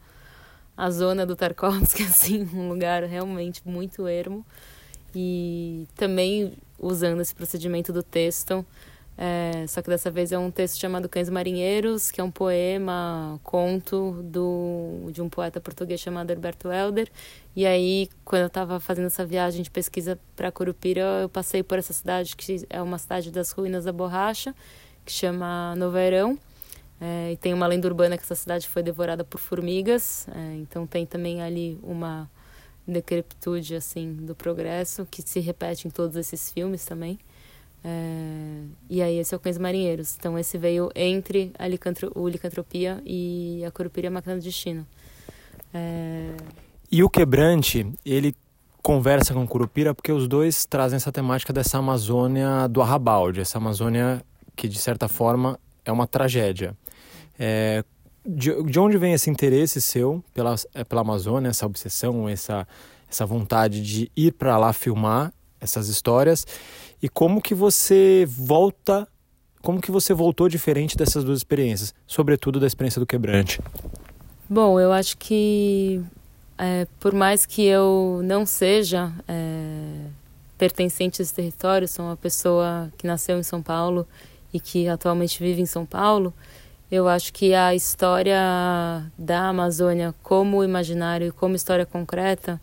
a zona do Tarkovsky, assim, um lugar realmente muito ermo. E também usando esse procedimento do texto, é, só que dessa vez é um texto chamado Cães Marinheiros, que é um poema, conto do, de um poeta português chamado Herberto Helder. E aí, quando eu estava fazendo essa viagem de pesquisa para Curupira, eu passei por essa cidade, que é uma cidade das ruínas da borracha, que chama Noveirão. É, e tem uma lenda urbana que essa cidade foi devorada por formigas. É, então tem também ali uma decrepitude assim do progresso que se repete em todos esses filmes também. É, e aí esse é o Cães Marinheiros. Então esse veio entre a licantro, o Licantropia e a Curupira Máquina do Destino. É... E o Quebrante, ele conversa com o Curupira porque os dois trazem essa temática dessa Amazônia do Arrabalde, essa Amazônia que de certa forma é uma tragédia. É, de, de onde vem esse interesse seu pela, é, pela Amazônia, essa obsessão, essa, essa vontade de ir para lá filmar essas histórias? E como que você volta, como que você voltou diferente dessas duas experiências, sobretudo da experiência do quebrante? Bom, eu acho que é, por mais que eu não seja é, pertencente a esse território, sou uma pessoa que nasceu em São Paulo e que atualmente vive em São Paulo, eu acho que a história da Amazônia como imaginário e como história concreta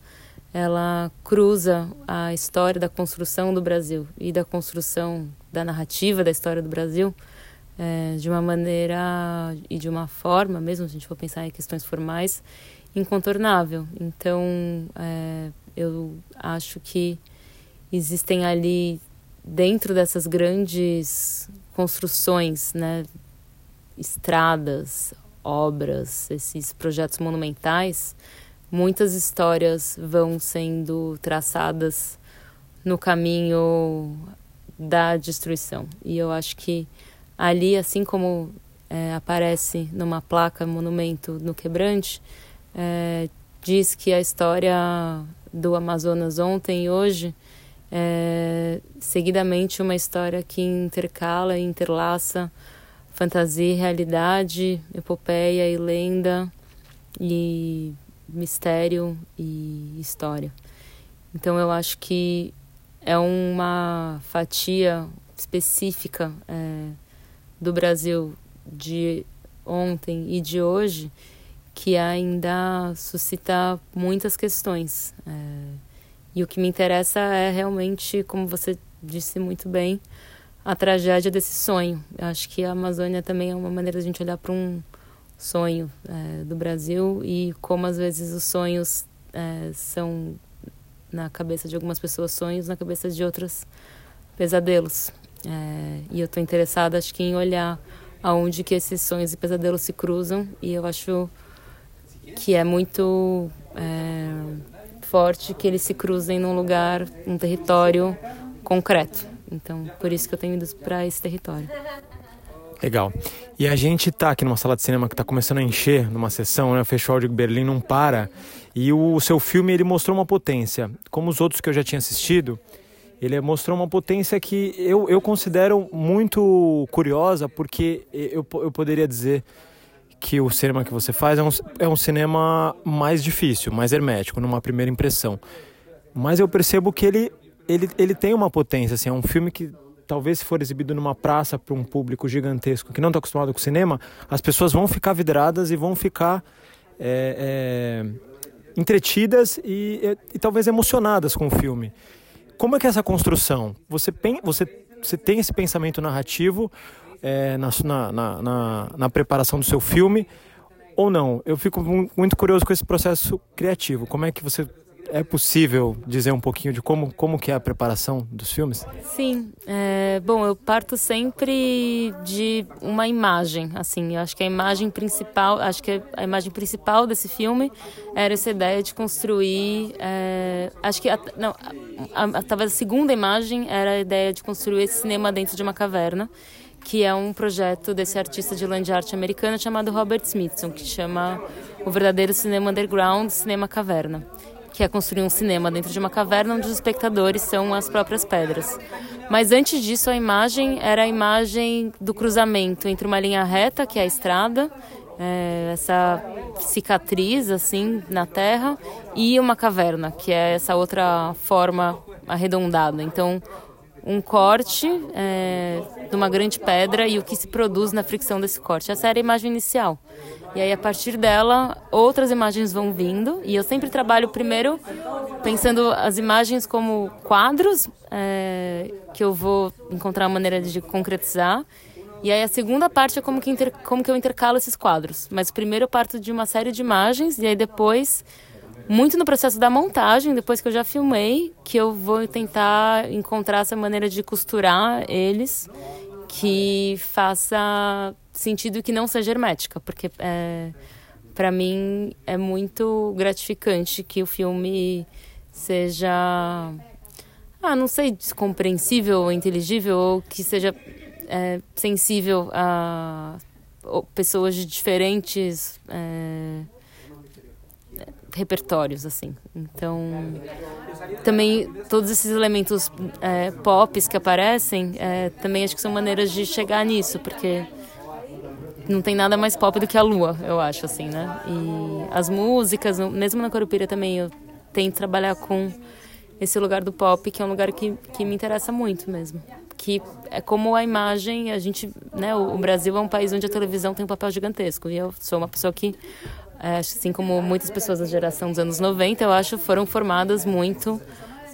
ela cruza a história da construção do Brasil e da construção da narrativa da história do Brasil é, de uma maneira e de uma forma, mesmo se a gente for pensar em questões formais, incontornável. Então, é, eu acho que existem ali, dentro dessas grandes construções, né, estradas, obras, esses projetos monumentais, muitas histórias vão sendo traçadas no caminho da destruição. E eu acho que ali, assim como é, aparece numa placa, monumento no quebrante, é, diz que a história do Amazonas ontem e hoje é seguidamente uma história que intercala e interlaça fantasia e realidade, epopeia e lenda e mistério e história. Então eu acho que é uma fatia específica é, do Brasil de ontem e de hoje que ainda suscita muitas questões. É, e o que me interessa é realmente, como você disse muito bem, a tragédia desse sonho. Eu acho que a Amazônia também é uma maneira de a gente olhar para um sonho é, do Brasil e como às vezes os sonhos é, são na cabeça de algumas pessoas sonhos, na cabeça de outras pesadelos. É, e eu estou interessada, acho que em olhar aonde que esses sonhos e pesadelos se cruzam e eu acho que é muito é, forte que eles se cruzem num lugar, num território concreto. Então, por isso que eu tenho ido para esse território. Legal. E a gente está aqui numa sala de cinema que está começando a encher numa sessão, né? O Festival de Berlim não para. E o seu filme ele mostrou uma potência, como os outros que eu já tinha assistido. Ele mostrou uma potência que eu, eu considero muito curiosa, porque eu, eu poderia dizer que o cinema que você faz é um, é um cinema mais difícil, mais hermético, numa primeira impressão. Mas eu percebo que ele, ele, ele tem uma potência, assim, é um filme que talvez se for exibido numa praça para um público gigantesco que não está acostumado com cinema, as pessoas vão ficar vidradas e vão ficar é, é, entretidas e, e, e, talvez emocionadas com o filme. Como é que é essa construção? Você, você, você tem esse pensamento narrativo é, na, na, na, na preparação do seu filme ou não? Eu fico muito curioso com esse processo criativo. Como é que você é possível dizer um pouquinho de como, como que é a preparação dos filmes? Sim, é, bom, eu parto sempre de uma imagem, assim, eu acho que a imagem principal, acho que a imagem principal desse filme era essa ideia de construir, é, acho que, a, não, a, a, talvez a segunda imagem era a ideia de construir esse cinema dentro de uma caverna, que é um projeto desse artista de land art americano chamado Robert Smithson, que chama o verdadeiro cinema underground, cinema caverna que é construir um cinema dentro de uma caverna onde os espectadores são as próprias pedras. Mas antes disso, a imagem era a imagem do cruzamento entre uma linha reta, que é a estrada, é, essa cicatriz assim na terra, e uma caverna, que é essa outra forma arredondada. Então, um corte é, de uma grande pedra e o que se produz na fricção desse corte. Essa era a imagem inicial. E aí, a partir dela, outras imagens vão vindo. E eu sempre trabalho primeiro pensando as imagens como quadros é, que eu vou encontrar uma maneira de concretizar. E aí a segunda parte é como que, inter, como que eu intercalo esses quadros. Mas primeiro eu parto de uma série de imagens e aí depois, muito no processo da montagem, depois que eu já filmei, que eu vou tentar encontrar essa maneira de costurar eles que faça sentido que não seja hermética, porque é, para mim é muito gratificante que o filme seja, ah, não sei, compreensível inteligível, ou que seja é, sensível a pessoas de diferentes é, repertórios, assim. Então, também todos esses elementos é, que aparecem, é, também acho que são maneiras de chegar nisso, porque não tem nada mais pop do que a lua, eu acho, assim, né? E as músicas, mesmo na Corupira também, eu tento trabalhar com esse lugar do pop, que é um lugar que, que me interessa muito mesmo. Que é como a imagem, a gente, né, o Brasil é um país onde a televisão tem um papel gigantesco. E eu sou uma pessoa que, assim como muitas pessoas da geração dos anos 90, eu acho, foram formadas muito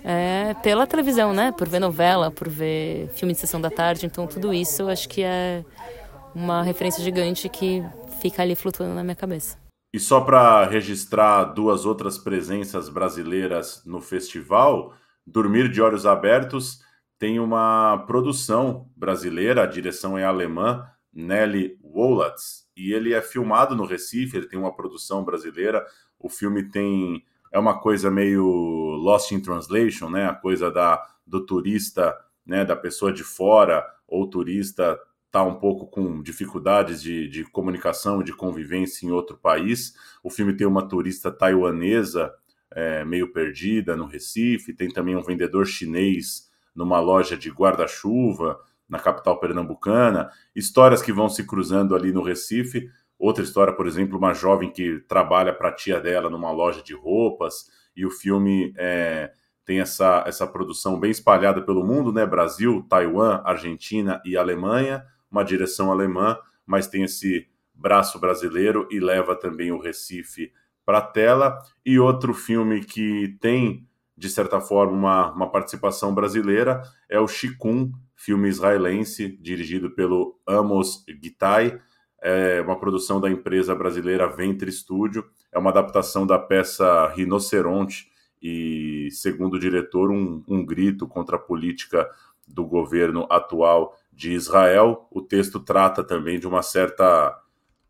é, pela televisão, né? Por ver novela, por ver filme de sessão da tarde. Então, tudo isso acho que é uma referência gigante que fica ali flutuando na minha cabeça. E só para registrar duas outras presenças brasileiras no festival, Dormir de Olhos Abertos tem uma produção brasileira, a direção é alemã, Nelly Wollatz. E ele é filmado no Recife, ele tem uma produção brasileira. O filme tem é uma coisa meio Lost in Translation, né? A coisa da do turista, né, da pessoa de fora ou turista tá um pouco com dificuldades de, de comunicação, de convivência em outro país. O filme tem uma turista taiwanesa é, meio perdida no Recife, tem também um vendedor chinês numa loja de guarda-chuva na capital pernambucana, histórias que vão se cruzando ali no Recife. Outra história, por exemplo, uma jovem que trabalha para a tia dela numa loja de roupas, e o filme é, tem essa, essa produção bem espalhada pelo mundo, né? Brasil, Taiwan, Argentina e Alemanha, uma direção alemã, mas tem esse braço brasileiro e leva também o Recife para a tela. E outro filme que tem, de certa forma, uma, uma participação brasileira é o Chikun, filme israelense, dirigido pelo Amos Gitai, é uma produção da empresa brasileira Ventre Studio, é uma adaptação da peça Rinoceronte e, segundo o diretor, um, um grito contra a política do governo atual de Israel. O texto trata também de uma certa,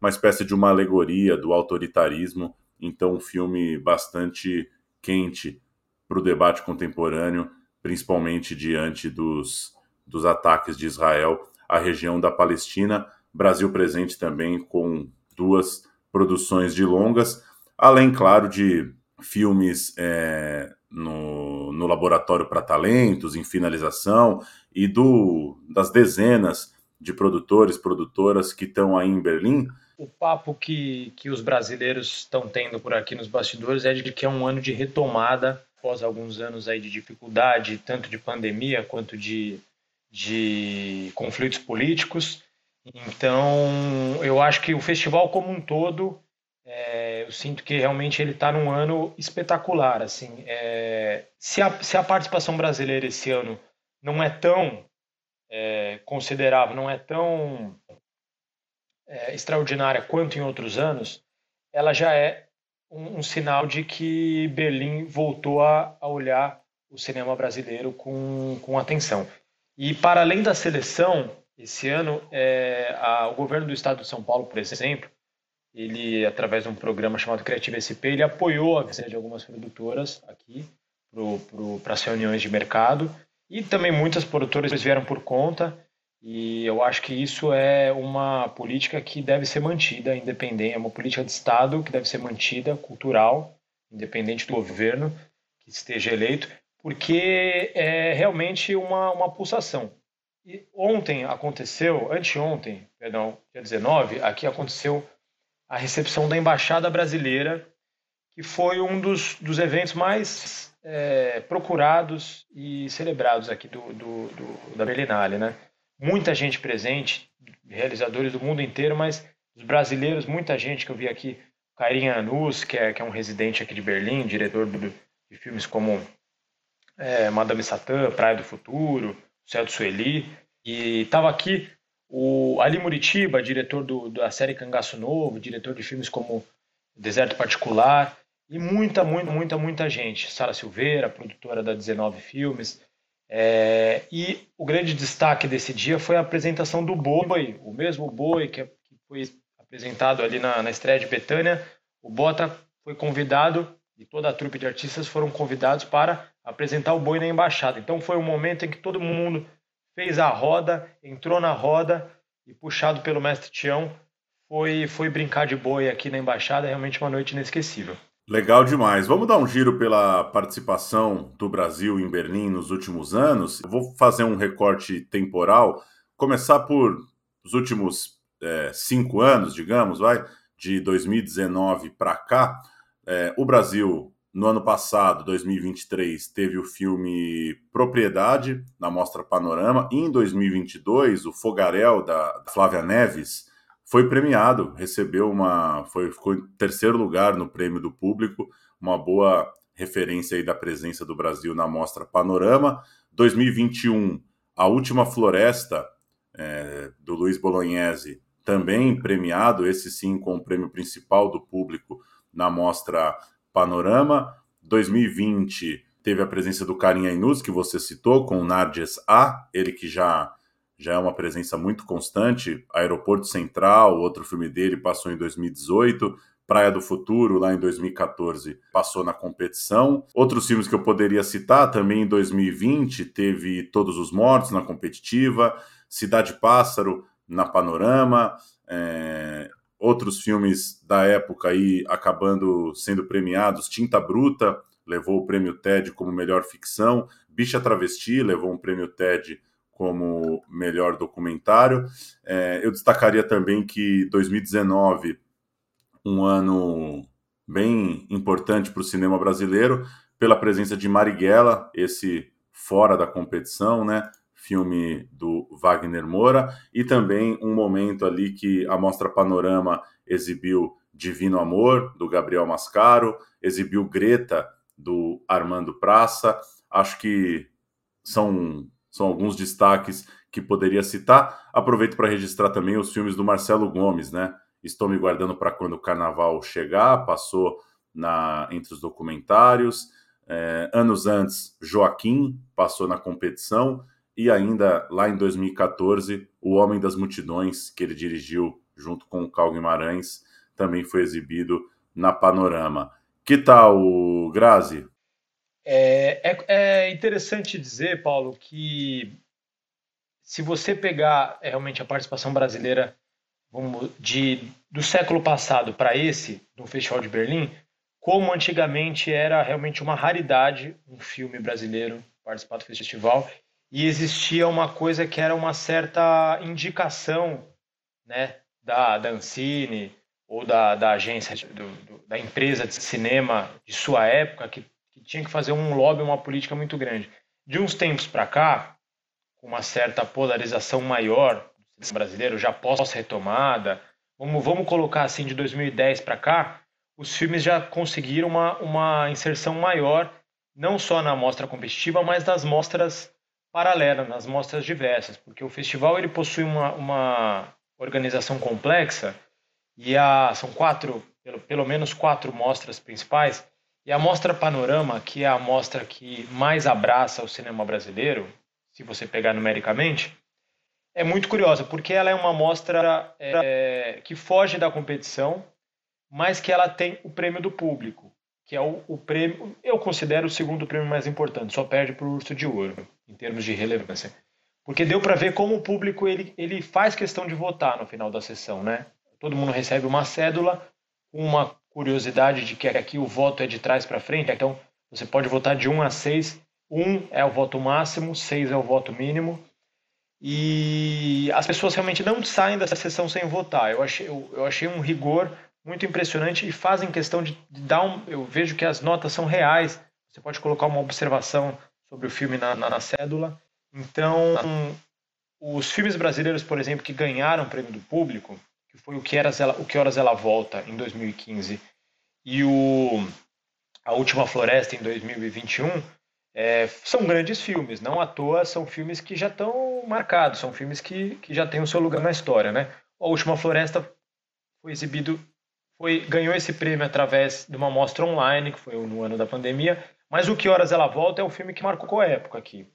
uma espécie de uma alegoria do autoritarismo, então um filme bastante quente para o debate contemporâneo, principalmente diante dos, dos ataques de Israel à região da Palestina. Brasil presente também com duas produções de longas, além, claro, de filmes é, no, no laboratório para talentos, em finalização, e do, das dezenas de produtores, produtoras que estão aí em Berlim. O papo que, que os brasileiros estão tendo por aqui nos bastidores é de que é um ano de retomada, após alguns anos aí de dificuldade, tanto de pandemia quanto de, de conflitos políticos. Então, eu acho que o festival como um todo é, eu sinto que realmente ele está num ano espetacular. Assim, é, se, a, se a participação brasileira esse ano não é tão é, considerável, não é tão é, extraordinária quanto em outros anos, ela já é um, um sinal de que Berlim voltou a, a, olhar o cinema brasileiro com, com atenção. E para além da seleção, esse ano, é, a, o governo do estado de São Paulo, por exemplo, ele, através de um programa chamado Creative SP, ele apoiou a visita de algumas produtoras aqui para as reuniões de mercado. E também muitas produtoras vieram por conta. E eu acho que isso é uma política que deve ser mantida, independente, é uma política de Estado que deve ser mantida, cultural, independente do governo que esteja eleito, porque é realmente uma, uma pulsação. E ontem aconteceu, anteontem, perdão, dia 19, aqui aconteceu a recepção da Embaixada Brasileira, que foi um dos, dos eventos mais é, procurados e celebrados aqui do, do, do, da Berlinale. Né? Muita gente presente, realizadores do mundo inteiro, mas os brasileiros, muita gente que eu vi aqui, Kairin Anus, que é, que é um residente aqui de Berlim, diretor de filmes como é, Madame Satã, Praia do Futuro, Céu do Sueli, e estava aqui o Ali Muritiba, diretor do, da série Cangaço Novo, diretor de filmes como Deserto Particular, e muita, muita, muita, muita gente. Sara Silveira, produtora da 19 Filmes. É, e o grande destaque desse dia foi a apresentação do Boi, o mesmo Boi que, que foi apresentado ali na, na estreia de Betânia. O Bota foi convidado e toda a trupe de artistas foram convidados para apresentar o Boi na embaixada. Então foi um momento em que todo mundo fez a roda, entrou na roda e puxado pelo mestre Tião, foi, foi brincar de boi aqui na embaixada, realmente uma noite inesquecível. Legal demais. Vamos dar um giro pela participação do Brasil em Berlim nos últimos anos. Eu vou fazer um recorte temporal, começar por os últimos é, cinco anos, digamos, vai, de 2019 para cá. É, o Brasil no ano passado, 2023, teve o filme Propriedade na Mostra Panorama. E em 2022, o Fogarel da Flávia Neves foi premiado, recebeu uma, foi ficou em terceiro lugar no prêmio do público, uma boa referência aí da presença do Brasil na Mostra Panorama. 2021, A Última Floresta é, do Luiz Bolognese, também premiado, esse sim com o prêmio principal do público na Mostra Panorama. 2020 teve a presença do Karim Ainuz, que você citou, com o Narges A, ele que já, já é uma presença muito constante. Aeroporto Central, outro filme dele, passou em 2018. Praia do Futuro, lá em 2014, passou na competição. Outros filmes que eu poderia citar, também em 2020, teve Todos os Mortos na competitiva, Cidade Pássaro na Panorama, é... outros filmes da época aí acabando sendo premiados. Tinta Bruta levou o prêmio TED como melhor ficção, Bicha Travesti levou um prêmio TED como melhor documentário. É, eu destacaria também que 2019, um ano bem importante para o cinema brasileiro, pela presença de Marighella, esse fora da competição, né? Filme do Wagner Moura, e também um momento ali que a Mostra Panorama exibiu Divino Amor, do Gabriel Mascaro, exibiu Greta, do Armando Praça. Acho que são são alguns destaques que poderia citar. Aproveito para registrar também os filmes do Marcelo Gomes, né? Estou me guardando para quando o carnaval chegar, passou na entre os documentários. É, anos antes, Joaquim passou na competição. E ainda lá em 2014, O Homem das Multidões, que ele dirigiu junto com o Cal Guimarães, também foi exibido na Panorama. Que tal, Grazi? É, é, é, interessante dizer, Paulo, que se você pegar é, realmente a participação brasileira vamos, de, do século passado para esse, no Festival de Berlim, como antigamente era realmente uma raridade um filme brasileiro participar do festival, e existia uma coisa que era uma certa indicação né, da, da Ancine ou da, da agência, do, do, da empresa de cinema de sua época, que que tinha que fazer um lobby, uma política muito grande. De uns tempos para cá, com uma certa polarização maior do brasileiro, já pós-retomada, vamos, vamos colocar assim, de 2010 para cá, os filmes já conseguiram uma, uma inserção maior, não só na mostra competitiva, mas nas mostras paralelas, nas mostras diversas, porque o festival ele possui uma, uma organização complexa e a, são quatro, pelo, pelo menos quatro mostras principais, e a Mostra Panorama, que é a mostra que mais abraça o cinema brasileiro, se você pegar numericamente, é muito curiosa, porque ela é uma mostra é, que foge da competição, mas que ela tem o prêmio do público, que é o, o prêmio, eu considero o segundo prêmio mais importante, só perde para o Urso de Ouro, em termos de relevância. Porque deu para ver como o público ele, ele faz questão de votar no final da sessão, né? Todo mundo recebe uma cédula, uma curiosidade de que aqui o voto é de trás para frente, então você pode votar de 1 a 6. 1 é o voto máximo, 6 é o voto mínimo. E as pessoas realmente não saem dessa sessão sem votar. Eu achei, eu, eu achei um rigor muito impressionante e fazem questão de, de dar um. Eu vejo que as notas são reais. Você pode colocar uma observação sobre o filme na, na, na cédula. Então, os filmes brasileiros, por exemplo, que ganharam o prêmio do público, que foi o que, Horas ela, o que Horas Ela Volta, em 2015, e o A Última Floresta, em 2021, é, são grandes filmes. Não à toa são filmes que já estão marcados, são filmes que, que já têm o seu lugar na história. Né? A Última Floresta foi exibido, foi, ganhou esse prêmio através de uma mostra online, que foi no ano da pandemia, mas O Que Horas Ela Volta é um filme que marcou a época aqui.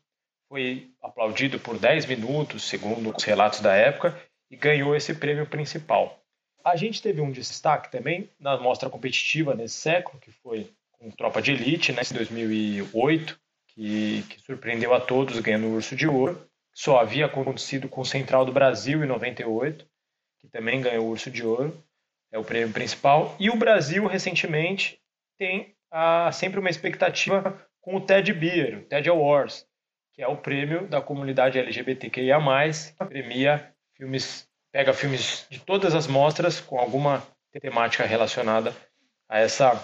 Foi aplaudido por 10 minutos, segundo os relatos da época, e ganhou esse prêmio principal. A gente teve um destaque também na mostra competitiva nesse século, que foi com Tropa de Elite, né, em 2008, que, que surpreendeu a todos ganhando o Urso de Ouro. Só havia acontecido com o Central do Brasil em 98, que também ganhou o Urso de Ouro, é o prêmio principal. E o Brasil, recentemente, tem ah, sempre uma expectativa com o TED Beer, o TED Awards, que é o prêmio da comunidade LGBTQIA+, que premia filmes, pega filmes de todas as mostras com alguma temática relacionada a essa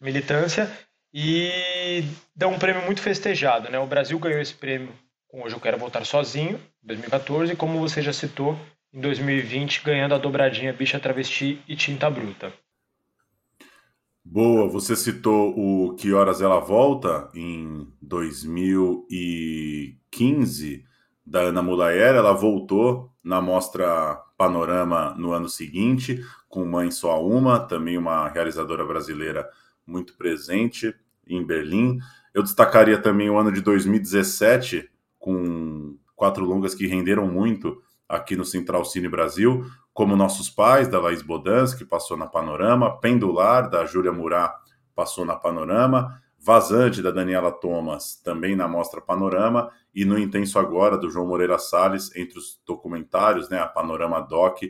militância e dá um prêmio muito festejado, né? O Brasil ganhou esse prêmio com Hoje Eu Quero Voltar Sozinho, em 2014, e como você já citou, em 2020, ganhando a dobradinha Bicha Travesti e Tinta Bruta. Boa, você citou o Que Horas Ela Volta em 2015 da Ana Mulayer, ela voltou na mostra Panorama no ano seguinte, com Mãe Só Uma, também uma realizadora brasileira muito presente em Berlim. Eu destacaria também o ano de 2017 com quatro longas que renderam muito aqui no Central Cine Brasil, como Nossos Pais, da Laís Bodans, que passou na Panorama, Pendular, da Júlia Murat, passou na Panorama, Vazante, da Daniela Thomas, também na Mostra Panorama, e No Intenso Agora, do João Moreira Salles, entre os documentários, né, a Panorama Doc,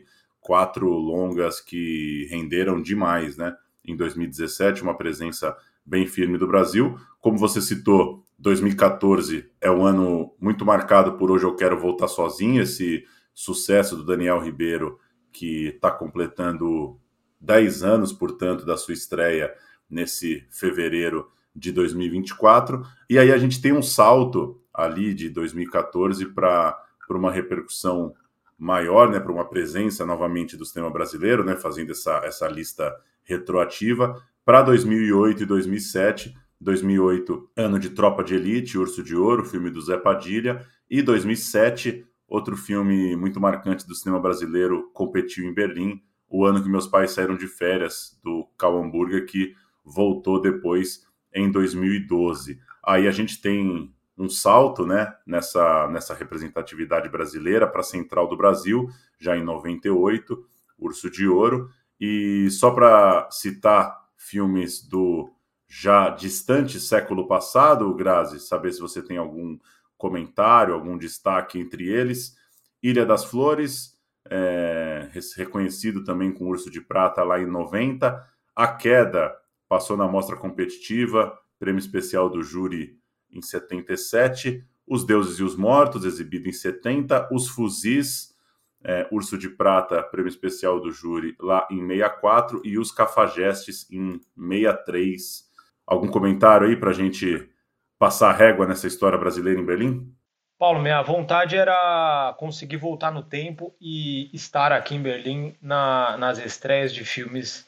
quatro longas que renderam demais, né? Em 2017, uma presença bem firme do Brasil. Como você citou, 2014 é um ano muito marcado por Hoje Eu Quero Voltar Sozinho, esse sucesso do Daniel Ribeiro, que está completando 10 anos, portanto, da sua estreia nesse fevereiro de 2024. E aí a gente tem um salto ali de 2014 para uma repercussão maior, né, para uma presença novamente do cinema brasileiro, né, fazendo essa, essa lista retroativa, para 2008 e 2007. 2008, ano de Tropa de Elite, Urso de Ouro, filme do Zé Padilha, e 2007, outro filme muito marcante do cinema brasileiro, competiu em Berlim, o ano que meus pais saíram de férias, do Karl Hamburger, que voltou depois em 2012. Aí a gente tem um salto né, nessa, nessa representatividade brasileira para a Central do Brasil, já em 98, Urso de Ouro. E só para citar filmes do já distante século passado, Grazi, saber se você tem algum comentário, algum destaque entre eles. Ilha das Flores, é, reconhecido também com Urso de Prata lá em 90. A Queda passou na mostra competitiva, prêmio especial do júri em 77, Os Deuses e os Mortos, exibido em 70, Os Fuzis, é, Urso de Prata, prêmio especial do júri, lá em 64, e Os Cafajestes em 63. Algum comentário aí para a gente passar régua nessa história brasileira em Berlim? Paulo, minha vontade era conseguir voltar no tempo e estar aqui em Berlim na, nas estreias de filmes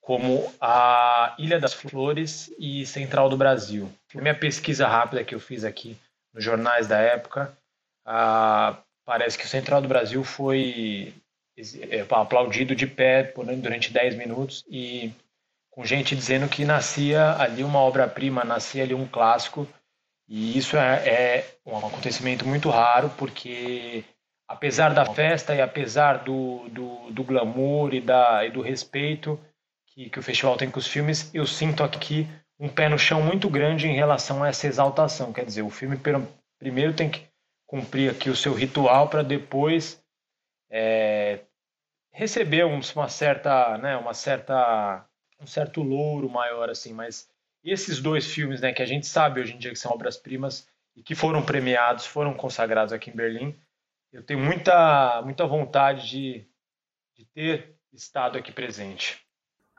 como a Ilha das Flores e Central do Brasil. Minha pesquisa rápida que eu fiz aqui nos jornais da época, ah, parece que o Central do Brasil foi é, aplaudido de pé durante 10 minutos e com gente dizendo que nascia ali uma obra-prima, nascia ali um clássico. E isso é, é um acontecimento muito raro, porque apesar da festa e apesar do, do, do glamour e, da, e do respeito, que, que o festival tem com os filmes, eu sinto aqui um pé no chão muito grande em relação a essa exaltação. Quer dizer, o filme primeiro tem que cumprir aqui o seu ritual para depois é, receber uma certa, né, uma certa, um certo louro maior assim. Mas esses dois filmes, né, que a gente sabe hoje em dia que são obras primas e que foram premiados, foram consagrados aqui em Berlim, eu tenho muita, muita vontade de, de ter estado aqui presente.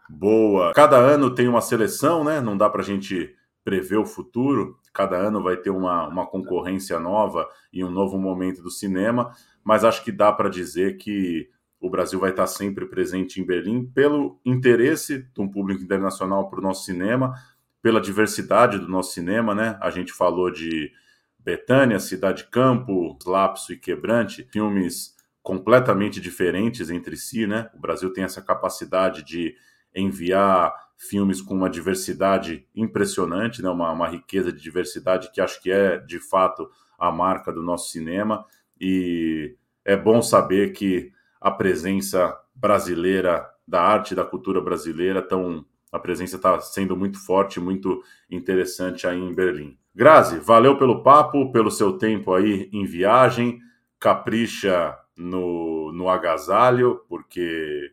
Boa. Cada ano tem uma seleção, né? Não dá para a gente prever o futuro. Cada ano vai ter uma, uma concorrência nova e um novo momento do cinema, mas acho que dá para dizer que o Brasil vai estar sempre presente em Berlim pelo interesse de um público internacional para o nosso cinema, pela diversidade do nosso cinema, né? A gente falou de Betânia, Cidade Campo, Lapso e Quebrante, filmes completamente diferentes entre si, né? O Brasil tem essa capacidade de enviar filmes com uma diversidade impressionante, né? uma, uma riqueza de diversidade que acho que é de fato a marca do nosso cinema. E é bom saber que a presença brasileira da arte, da cultura brasileira, tão, a presença está sendo muito forte, muito interessante aí em Berlim. Grazi, valeu pelo papo, pelo seu tempo aí em viagem. Capricha no, no agasalho, porque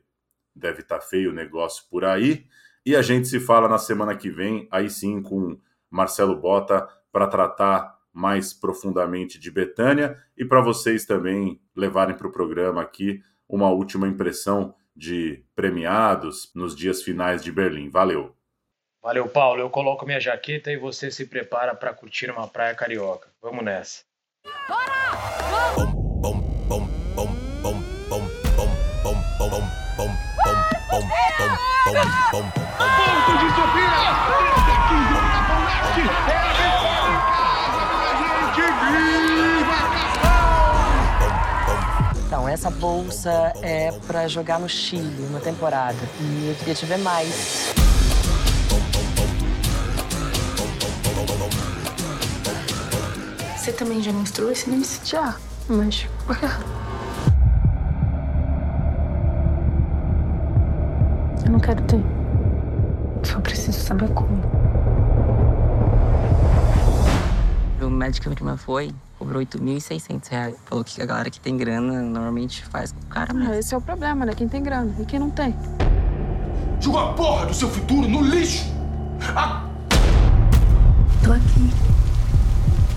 deve estar tá feio o negócio por aí. E a gente se fala na semana que vem, aí sim com Marcelo Bota, para tratar mais profundamente de Betânia e para vocês também levarem para o programa aqui uma última impressão de premiados nos dias finais de Berlim. Valeu! Valeu, Paulo. Eu coloco minha jaqueta e você se prepara para curtir uma praia carioca. Vamos nessa. Bora! Vamos! Ponto de Sofia! Essa bolsa é para jogar no Chile, uma temporada. E eu queria te ver mais. Você também já menstrua esse início? Já. Mas. Eu não quero ter. Só preciso saber como. O médico que minha irmã foi cobrou 8.600 reais. Falou que a galera que tem grana normalmente faz com o cara mesmo. Ah, esse é o problema, né? Quem tem grana e quem não tem. Joga a porra do seu futuro no lixo! Ah! Tô aqui.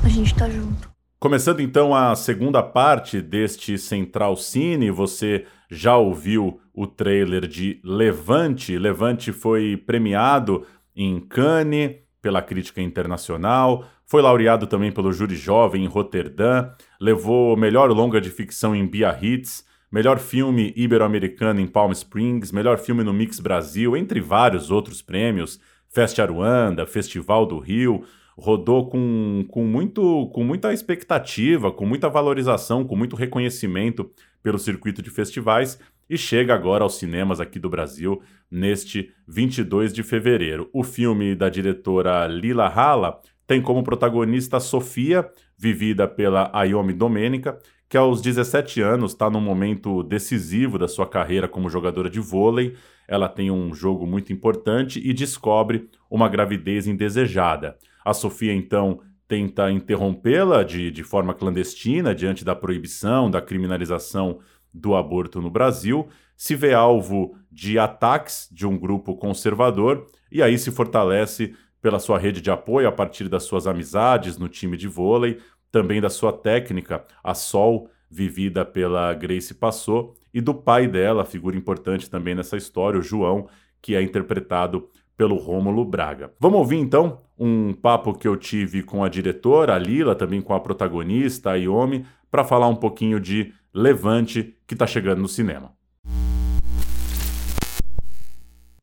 A gente tá junto. Começando então a segunda parte deste Central Cine, você já ouviu o trailer de Levante. Levante foi premiado em Cannes pela crítica internacional, foi laureado também pelo júri jovem em Roterdã, levou melhor longa de ficção em Biarritz, melhor filme ibero-americano em Palm Springs, melhor filme no Mix Brasil, entre vários outros prêmios, Fest Aruanda, Festival do Rio, rodou com, com, muito, com muita expectativa, com muita valorização, com muito reconhecimento pelo circuito de festivais e chega agora aos cinemas aqui do Brasil neste 22 de fevereiro. O filme da diretora Lila Hala tem como protagonista Sofia, vivida pela Ayomi Domenica, que aos 17 anos está num momento decisivo da sua carreira como jogadora de vôlei. Ela tem um jogo muito importante e descobre uma gravidez indesejada. A Sofia, então, tenta interrompê-la de, de forma clandestina diante da proibição, da criminalização do aborto no Brasil, se vê alvo de ataques de um grupo conservador e aí se fortalece pela sua rede de apoio a partir das suas amizades no time de vôlei, também da sua técnica, a Sol, vivida pela Grace Passou, e do pai dela, figura importante também nessa história, o João, que é interpretado pelo Rômulo Braga. Vamos ouvir então um papo que eu tive com a diretora, a Lila, também com a protagonista, a Iomi, para falar um pouquinho de Levante, que está chegando no cinema.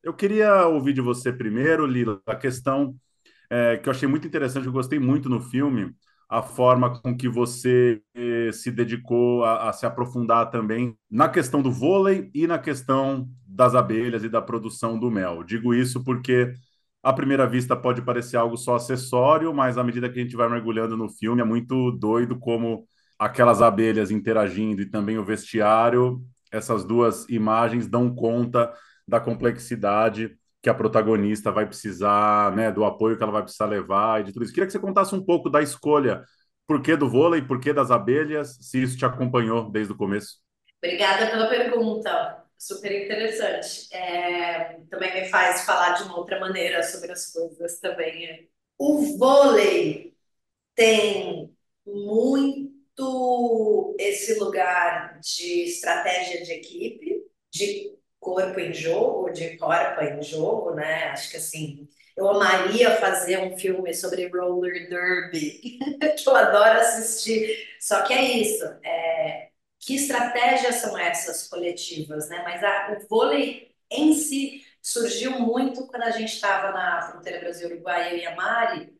Eu queria ouvir de você primeiro, Lila, a questão é, que eu achei muito interessante, eu gostei muito no filme, a forma com que você eh, se dedicou a, a, se aprofundar também na questão do vôlei e na questão das abelhas e da produção do mel. Digo isso porque à primeira vista pode parecer algo só acessório, mas à medida que a gente vai mergulhando no filme é muito doido como aquelas abelhas interagindo e também o vestiário, essas duas imagens dão conta da complexidade que a protagonista vai precisar, né, do apoio que ela vai precisar levar e de tudo isso. Queria que você contasse um pouco da escolha, por que do vôlei, por que das abelhas, se isso te acompanhou desde o começo. Obrigada pela pergunta, super interessante. É, também me faz falar de uma outra maneira sobre as coisas também. O vôlei tem muito esse lugar de estratégia de equipe, de corpo em jogo, de corpo em jogo, né? Acho que assim, eu amaria fazer um filme sobre roller derby, eu adoro assistir. Só que é isso, é, que estratégias são essas coletivas, né? Mas a, o vôlei em si surgiu muito quando a gente estava na fronteira Brasil-Uruguai, e a Mari,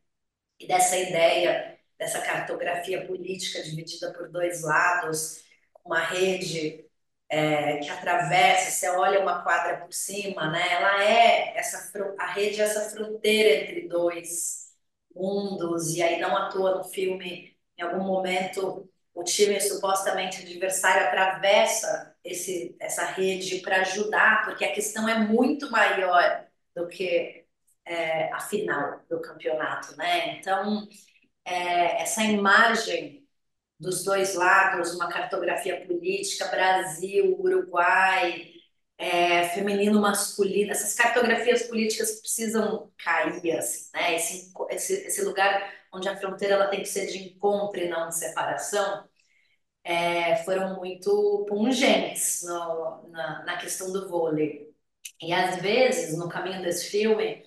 e dessa ideia, dessa cartografia política dividida por dois lados, uma rede é, que atravessa, você olha uma quadra por cima, né? Ela é essa a rede é essa fronteira entre dois mundos e aí não à toa no filme em algum momento o time supostamente adversário atravessa esse essa rede para ajudar porque a questão é muito maior do que é, a final do campeonato, né? Então é, essa imagem dos dois lados, uma cartografia política, Brasil, Uruguai, é, feminino, masculino, essas cartografias políticas precisam cair, assim, né? Esse, esse, esse lugar onde a fronteira ela tem que ser de encontro e não de separação, é, foram muito pungentes no, na, na questão do vôlei. E às vezes, no caminho desse filme,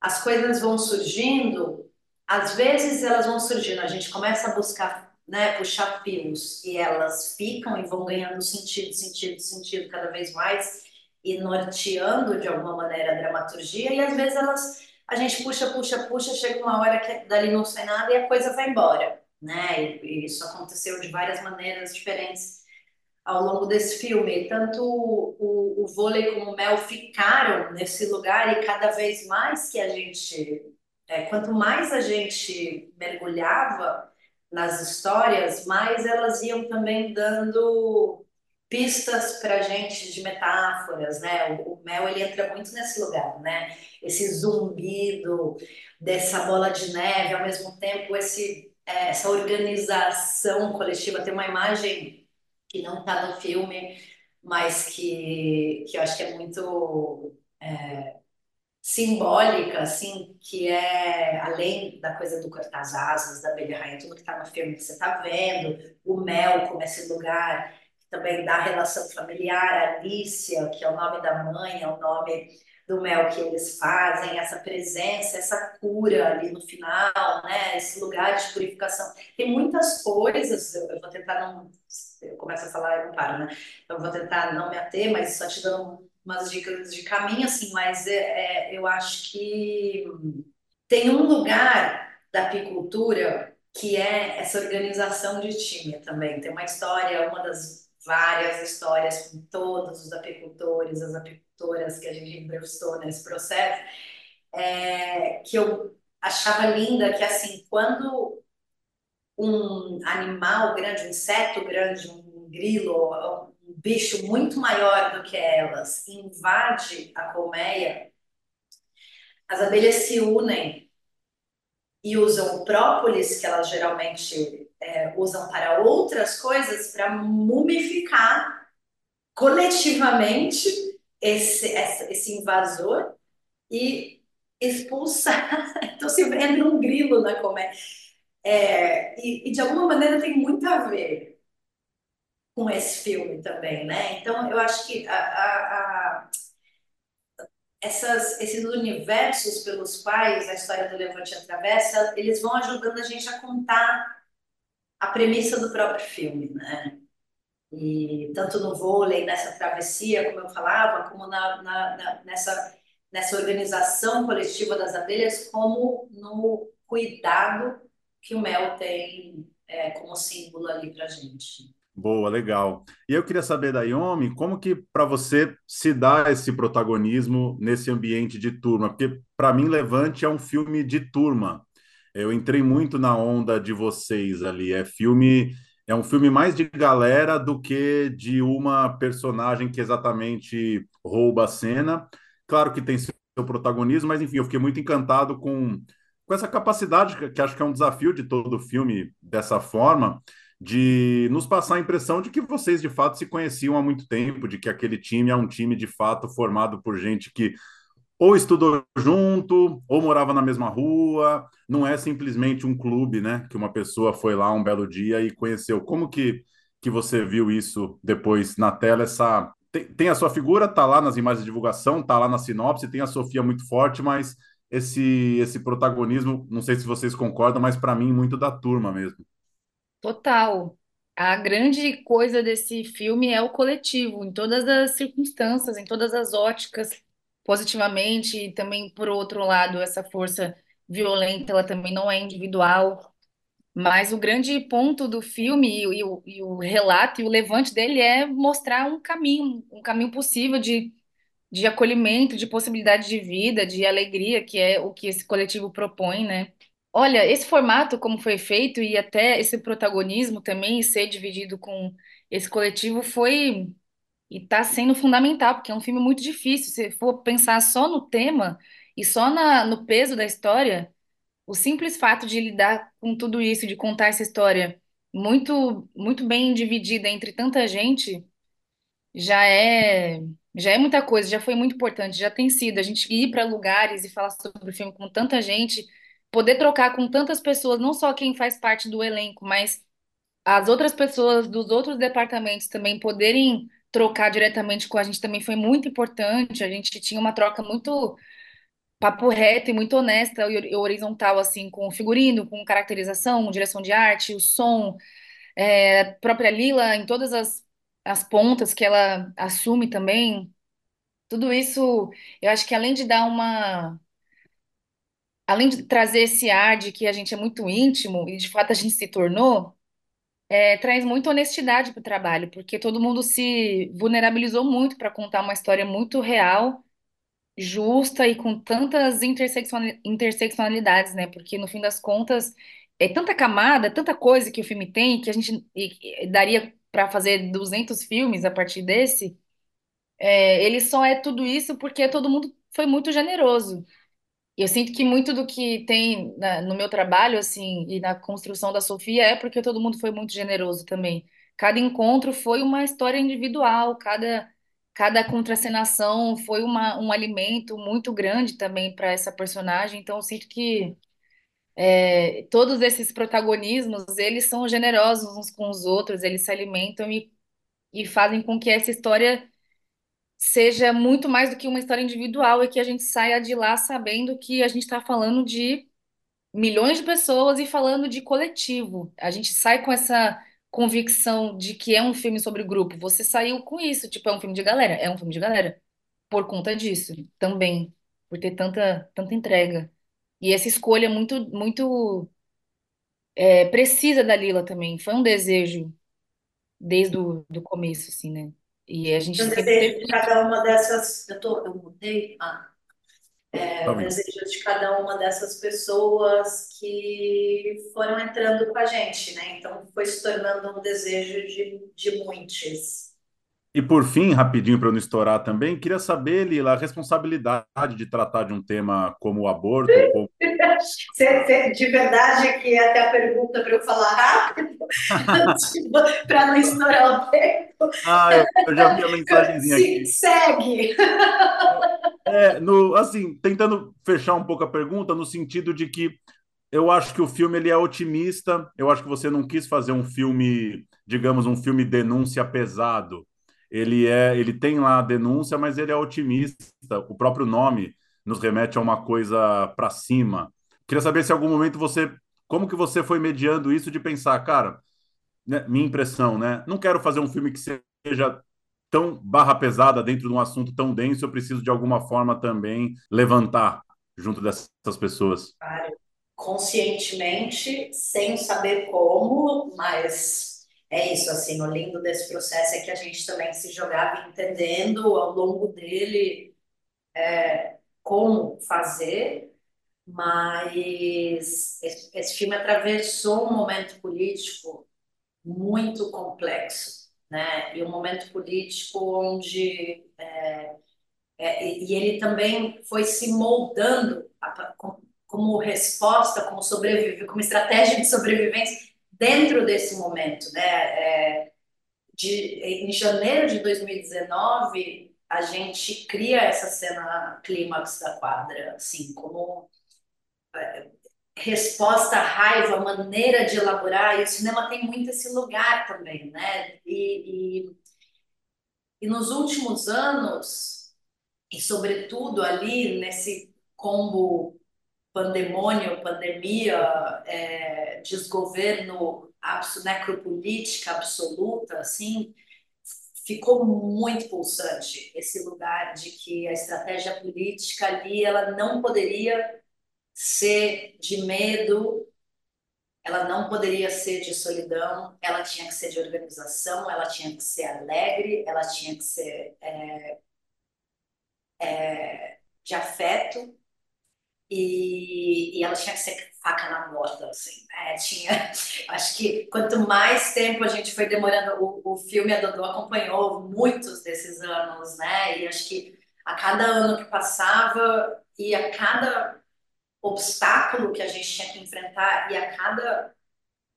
as coisas vão surgindo, às vezes elas vão surgindo, a gente começa a buscar né, puxar fios e elas ficam e vão ganhando sentido, sentido, sentido cada vez mais e norteando de alguma maneira a dramaturgia e às vezes elas a gente puxa, puxa, puxa, chega uma hora que dali não sai nada e a coisa vai embora, né? E, e isso aconteceu de várias maneiras diferentes ao longo desse filme. Tanto o, o, o vôlei como o Mel ficaram nesse lugar e cada vez mais que a gente, é, quanto mais a gente mergulhava nas histórias, mais elas iam também dando pistas para gente de metáforas, né? O, o, Mel ele entra muito nesse lugar, né? Esse zumbido dessa bola de neve, ao mesmo tempo esse é, essa organização coletiva. Tem uma imagem que não está no filme, mas que que eu acho que é muito é, simbólica, assim, que é além da coisa do cortar as asas, da abelha rainha, tudo que está no filme que você está vendo, o mel como esse lugar também da relação familiar, Alicia, que é o nome da mãe, é o nome do mel que eles fazem, essa presença, essa cura ali no final, né? Esse lugar de purificação. Tem muitas coisas, eu, vou tentar não. Eu começo a falar e não paro, né? Eu vou tentar não me ater, mas só te dando umas dicas de caminho, assim, mas é, é, eu acho que tem um lugar da apicultura que é essa organização de time também. Tem uma história, uma das várias histórias com todos os apicultores, as apicultoras que a gente entrevistou nesse processo, é, que eu achava linda, que assim, quando um animal grande, um inseto grande, um grilo, um bicho muito maior do que elas, invade a colmeia, as abelhas se unem e usam o própolis, que elas geralmente é, usam para outras coisas para mumificar coletivamente esse, esse invasor e expulsar. Então, se vê um grilo na comédia. É, e, e, de alguma maneira tem muito a ver com esse filme também, né? Então, eu acho que a, a, a, essas, esses universos pelos quais a história do Levante atravessa, eles vão ajudando a gente a contar a premissa do próprio filme, né? E tanto no vôlei, nessa travessia, como eu falava, como na, na, na, nessa, nessa organização coletiva das abelhas, como no cuidado que o mel tem é, como símbolo ali para gente. Boa, legal. E eu queria saber da Yomi, como que para você se dá esse protagonismo nesse ambiente de turma? Porque para mim Levante é um filme de turma. Eu entrei muito na onda de vocês ali. É filme, é um filme mais de galera do que de uma personagem que exatamente rouba a cena. Claro que tem seu protagonismo, mas enfim, eu fiquei muito encantado com, com essa capacidade, que, acho que é um desafio de todo o filme dessa forma, de nos passar a impressão de que vocês de fato se conheciam há muito tempo, de que aquele time é um time de fato formado por gente que ou estudou junto, ou morava na mesma rua, não é simplesmente um clube, né? Que uma pessoa foi lá um belo dia e conheceu. Como que, que você viu isso depois na tela? Essa tem, tem a sua figura, tá lá nas imagens de divulgação, tá lá na sinopse, tem a Sofia muito forte, mas esse esse protagonismo, não sei se vocês concordam, mas para mim muito da turma mesmo. Total. A grande coisa desse filme é o coletivo, em todas as circunstâncias, em todas as óticas positivamente, e também, por outro lado, essa força violenta, ela também não é individual. Mas o grande ponto do filme e, o, e o relato e o levante dele é mostrar um caminho, um caminho possível de, de acolhimento, de possibilidade de vida, de alegria, que é o que esse coletivo propõe, né? Olha, esse formato, como foi feito, e até esse protagonismo também ser dividido com esse coletivo foi e está sendo fundamental, porque é um filme muito difícil. Se for pensar só no tema e só na, no peso da história, o simples fato de lidar com tudo isso, de contar essa história muito, muito bem dividida entre tanta gente, já é, já é muita coisa, já foi muito importante, já tem sido. A gente ir para lugares e falar sobre o filme com tanta gente, poder trocar com tantas pessoas, não só quem faz parte do elenco, mas as outras pessoas dos outros departamentos também poderem trocar diretamente com a gente também foi muito importante. A gente tinha uma troca muito papo reto e muito honesta e horizontal, assim, com figurino, com caracterização, direção de arte, o som, é, própria Lila em todas as, as pontas que ela assume também. Tudo isso, eu acho que além de dar uma. Além de trazer esse ar de que a gente é muito íntimo, e de fato a gente se tornou, é, traz muita honestidade para o trabalho, porque todo mundo se vulnerabilizou muito para contar uma história muito real, justa e com tantas interseccionalidades, né? Porque no fim das contas é tanta camada, tanta coisa que o filme tem que a gente e- daria para fazer 200 filmes a partir desse. É, ele só é tudo isso porque todo mundo foi muito generoso. Eu sinto que muito do que tem na- no meu trabalho, assim, e na construção da Sofia é porque todo mundo foi muito generoso também. Cada encontro foi uma história individual, cada, cada contracenação foi uma, um alimento muito grande também para essa personagem. Então, eu sinto que é, todos esses protagonismos, eles são generosos uns com os outros, eles se alimentam e, e fazem com que essa história seja muito mais do que uma história individual e que a gente saia de lá sabendo que a gente está falando de milhões de pessoas e falando de coletivo. A gente sai com essa convicção de que é um filme sobre grupo. Você saiu com isso, tipo, é um filme de galera, é um filme de galera, por conta disso também, por ter tanta, tanta entrega. E essa escolha muito, muito é, precisa da Lila também. Foi um desejo desde o do começo, assim, né? E a gente Um sempre desejo de cada uma dessas. Eu, tô, eu mudei? Ah. É, Tá desejo de cada uma dessas pessoas que foram entrando com a gente, né? Então foi se tornando um desejo de, de muitos. E por fim, rapidinho para eu não estourar também, queria saber, Lila, a responsabilidade de tratar de um tema como o aborto, como... De verdade que é até a pergunta para eu falar rápido, para não estourar o tempo. Ah, eu, eu já vi a mensagenzinha Se- aqui. Segue. É, no, assim, tentando fechar um pouco a pergunta, no sentido de que eu acho que o filme ele é otimista, eu acho que você não quis fazer um filme, digamos, um filme denúncia pesado. Ele é, ele tem lá a denúncia, mas ele é otimista. O próprio nome nos remete a uma coisa para cima. Queria saber se em algum momento você, como que você foi mediando isso de pensar, cara, né, minha impressão, né? Não quero fazer um filme que seja tão barra pesada dentro de um assunto tão denso, eu preciso de alguma forma também levantar junto dessas pessoas. Conscientemente, sem saber como, mas é isso, assim, o lindo desse processo é que a gente também se jogava entendendo ao longo dele é, como fazer, mas esse, esse filme atravessou um momento político muito complexo, né? E um momento político onde é, é, e ele também foi se moldando a- com- como resposta, como sobreviver, como estratégia de sobrevivência dentro desse momento, né? É, de, em janeiro de 2019, a gente cria essa cena clímax da quadra, assim, como é, resposta à raiva, maneira de elaborar, e o cinema tem muito esse lugar também, né? E, e, e nos últimos anos, e sobretudo ali nesse combo pandemônio, pandemia, é, desgoverno, necropolítica absoluta, assim, ficou muito pulsante esse lugar de que a estratégia política ali ela não poderia ser de medo, ela não poderia ser de solidão, ela tinha que ser de organização, ela tinha que ser alegre, ela tinha que ser é, é, de afeto e, e ela tinha que ser faca na bota, assim, né? Tinha, acho que quanto mais tempo a gente foi demorando, o, o filme a Dodô acompanhou muitos desses anos, né? E acho que a cada ano que passava e a cada obstáculo que a gente tinha que enfrentar e a cada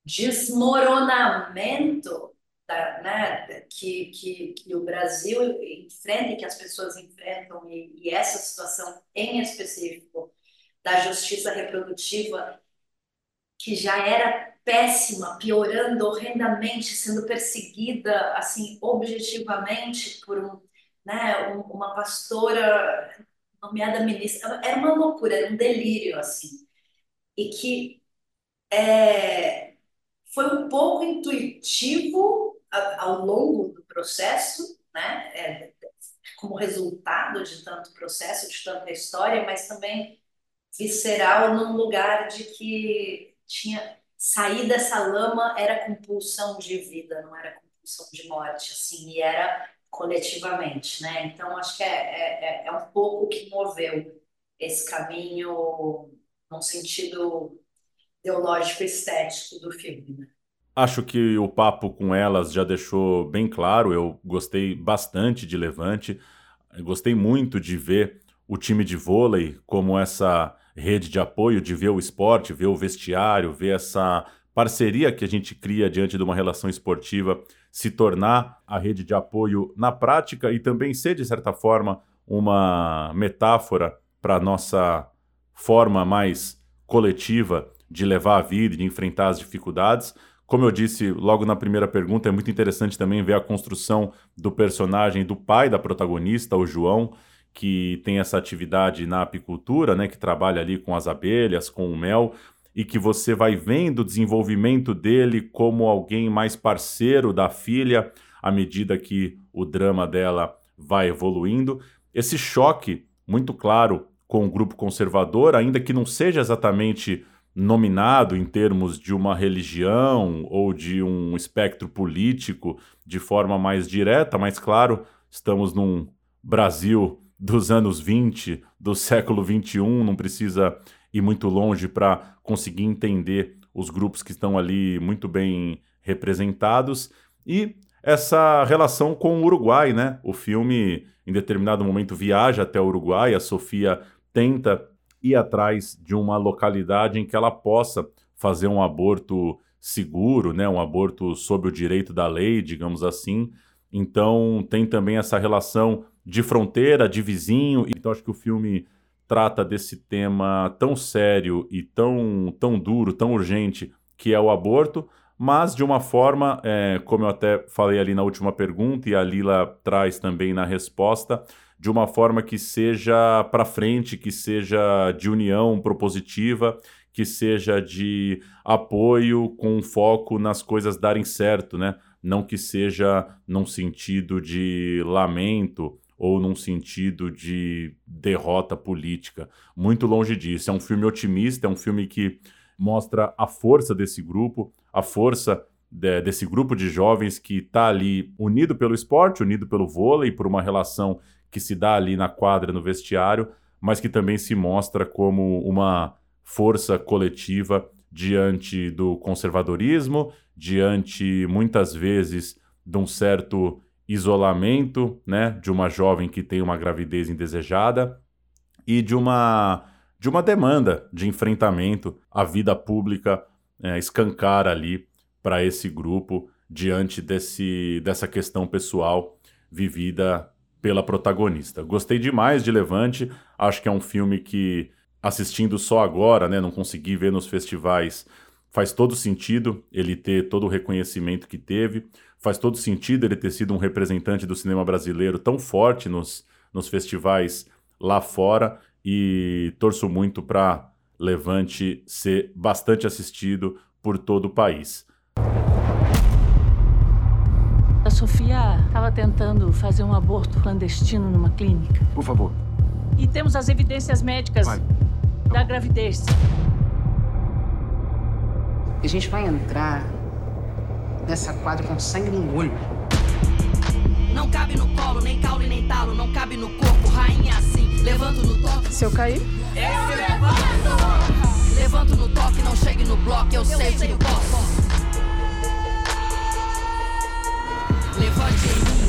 desmoronamento da, né, que, que, que o Brasil enfrenta e que as pessoas enfrentam, e, e essa situação em específico da justiça reprodutiva, que já era péssima, piorando horrendamente, sendo perseguida assim objetivamente por um, né, um, uma pastora nomeada ministra, era uma loucura, era um delírio assim, e que é, foi um pouco intuitivo ao longo do processo, né, é, como resultado de tanto processo, de tanta história, mas também visceral num lugar de que tinha sair dessa lama era compulsão de vida, não era compulsão de morte, assim, e era coletivamente, né? Então acho que é, é, é um pouco que moveu esse caminho num sentido ideológico estético do filme. Né? Acho que o papo com elas já deixou bem claro. Eu gostei bastante de Levante. Gostei muito de ver o time de vôlei como essa rede de apoio, de ver o esporte, ver o vestiário, ver essa parceria que a gente cria diante de uma relação esportiva se tornar a rede de apoio na prática e também ser, de certa forma, uma metáfora para a nossa forma mais coletiva de levar a vida, de enfrentar as dificuldades. Como eu disse logo na primeira pergunta, é muito interessante também ver a construção do personagem do pai da protagonista, o João, que tem essa atividade na apicultura, né, que trabalha ali com as abelhas, com o mel, e que você vai vendo o desenvolvimento dele como alguém mais parceiro da filha à medida que o drama dela vai evoluindo. Esse choque muito claro com o grupo conservador, ainda que não seja exatamente nominado em termos de uma religião ou de um espectro político de forma mais direta, mas claro, estamos num Brasil dos anos 20, do século 21, não precisa ir muito longe para conseguir entender os grupos que estão ali muito bem representados e essa relação com o Uruguai, né? O filme em determinado momento viaja até o Uruguai, a Sofia tenta ir atrás de uma localidade em que ela possa fazer um aborto seguro, né? Um aborto sob o direito da lei, digamos assim. Então tem também essa relação de fronteira, de vizinho. Então acho que o filme trata desse tema tão sério e tão, tão duro, tão urgente, que é o aborto, mas de uma forma, é, como eu até falei ali na última pergunta e a Lila traz também na resposta, de uma forma que seja para frente, que seja de união propositiva, que seja de apoio com foco nas coisas darem certo, né? Não que seja num sentido de lamento ou num sentido de derrota política. Muito longe disso. É um filme otimista, é um filme que mostra a força desse grupo, a força de, desse grupo de jovens que está ali unido pelo esporte, unido pelo vôlei, por uma relação que se dá ali na quadra, no vestiário, mas que também se mostra como uma força coletiva diante do conservadorismo, diante muitas vezes de um certo isolamento, né, de uma jovem que tem uma gravidez indesejada e de uma de uma demanda de enfrentamento à vida pública é, escancar ali para esse grupo diante desse, dessa questão pessoal vivida pela protagonista. Gostei demais de Levante, acho que é um filme que assistindo só agora, né, não consegui ver nos festivais, faz todo sentido ele ter todo o reconhecimento que teve. Faz todo sentido ele ter sido um representante do cinema brasileiro tão forte nos, nos festivais lá fora e torço muito para Levante ser bastante assistido por todo o país. A Sofia estava tentando fazer um aborto clandestino numa clínica. Por favor. E temos as evidências médicas Vai. da gravidez. A gente vai entrar nessa quadra com sangue no olho. Não cabe no colo, nem caule, nem talo, não cabe no corpo, rainha assim. Levanto no toque. Se eu cair? Eu levanto! Levanto no toque, não chegue no bloco, eu, eu sei que posso. Levante em mim.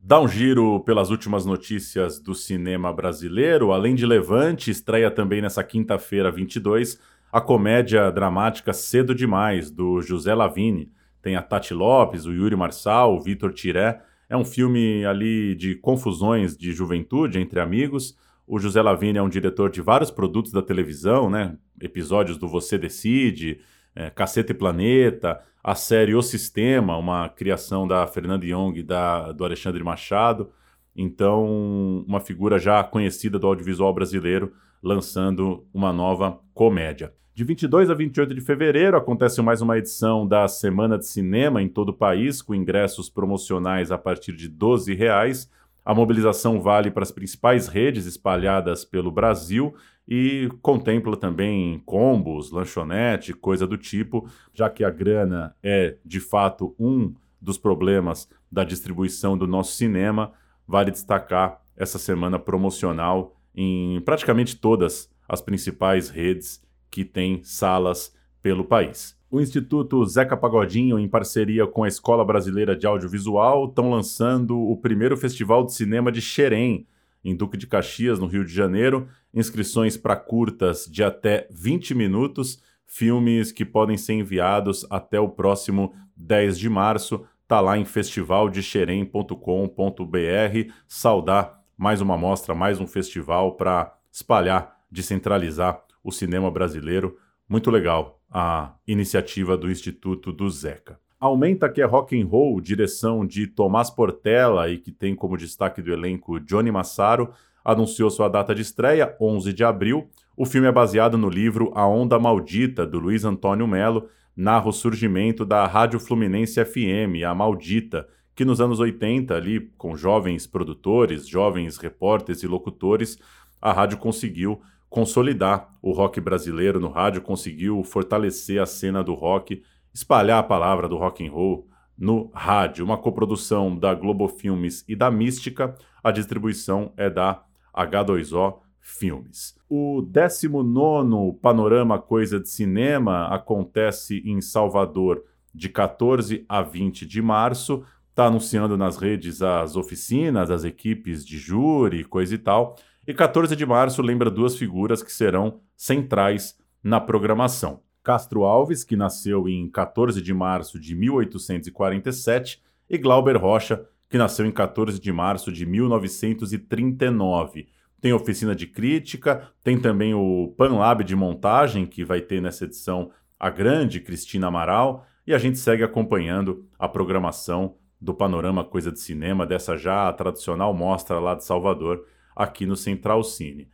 Dá um giro pelas últimas notícias do cinema brasileiro. Além de Levante, estreia também nessa quinta-feira, 22, a comédia dramática Cedo Demais, do José Lavini. Tem a Tati Lopes, o Yuri Marçal, o Vitor Tiré. É um filme ali de confusões de juventude entre amigos. O José Lavini é um diretor de vários produtos da televisão, né? Episódios do Você Decide, é, Caceta e Planeta, a série O Sistema, uma criação da Fernanda Young e da, do Alexandre Machado. Então, uma figura já conhecida do audiovisual brasileiro lançando uma nova comédia. De 22 a 28 de fevereiro acontece mais uma edição da Semana de Cinema em todo o país, com ingressos promocionais a partir de 12 reais. A mobilização vale para as principais redes espalhadas pelo Brasil e contempla também combos, lanchonete, coisa do tipo, já que a grana é de fato um dos problemas da distribuição do nosso cinema, vale destacar essa semana promocional em praticamente todas as principais redes que têm salas pelo país. O Instituto Zeca Pagodinho, em parceria com a Escola Brasileira de Audiovisual, estão lançando o primeiro Festival de Cinema de Xerém, em Duque de Caxias, no Rio de Janeiro. Inscrições para curtas de até 20 minutos, filmes que podem ser enviados até o próximo 10 de março. Tá lá em festivaldexerém.com.br. Saudar mais uma mostra, mais um festival para espalhar, descentralizar o cinema brasileiro. Muito legal a iniciativa do Instituto do Zeca. Aumenta que é rock and roll, direção de Tomás Portela e que tem como destaque do elenco Johnny Massaro, anunciou sua data de estreia, 11 de abril. O filme é baseado no livro A Onda Maldita, do Luiz Antônio Melo, narra o surgimento da Rádio Fluminense FM, a Maldita, que nos anos 80, ali, com jovens produtores, jovens repórteres e locutores, a rádio conseguiu consolidar o rock brasileiro no rádio, conseguiu fortalecer a cena do rock, espalhar a palavra do rock and roll no rádio. Uma coprodução da Globo Filmes e da Mística, a distribuição é da H2O Filmes. O 19 Panorama Coisa de Cinema acontece em Salvador de 14 a 20 de março. Está anunciando nas redes as oficinas, as equipes de júri, coisa e tal. E 14 de março lembra duas figuras que serão centrais na programação. Castro Alves, que nasceu em 14 de março de 1847, e Glauber Rocha, que nasceu em 14 de março de 1939. Tem oficina de crítica, tem também o Panlab de montagem, que vai ter nessa edição a grande Cristina Amaral, e a gente segue acompanhando a programação do Panorama Coisa de Cinema, dessa já tradicional mostra lá de Salvador, aqui no Central Cine.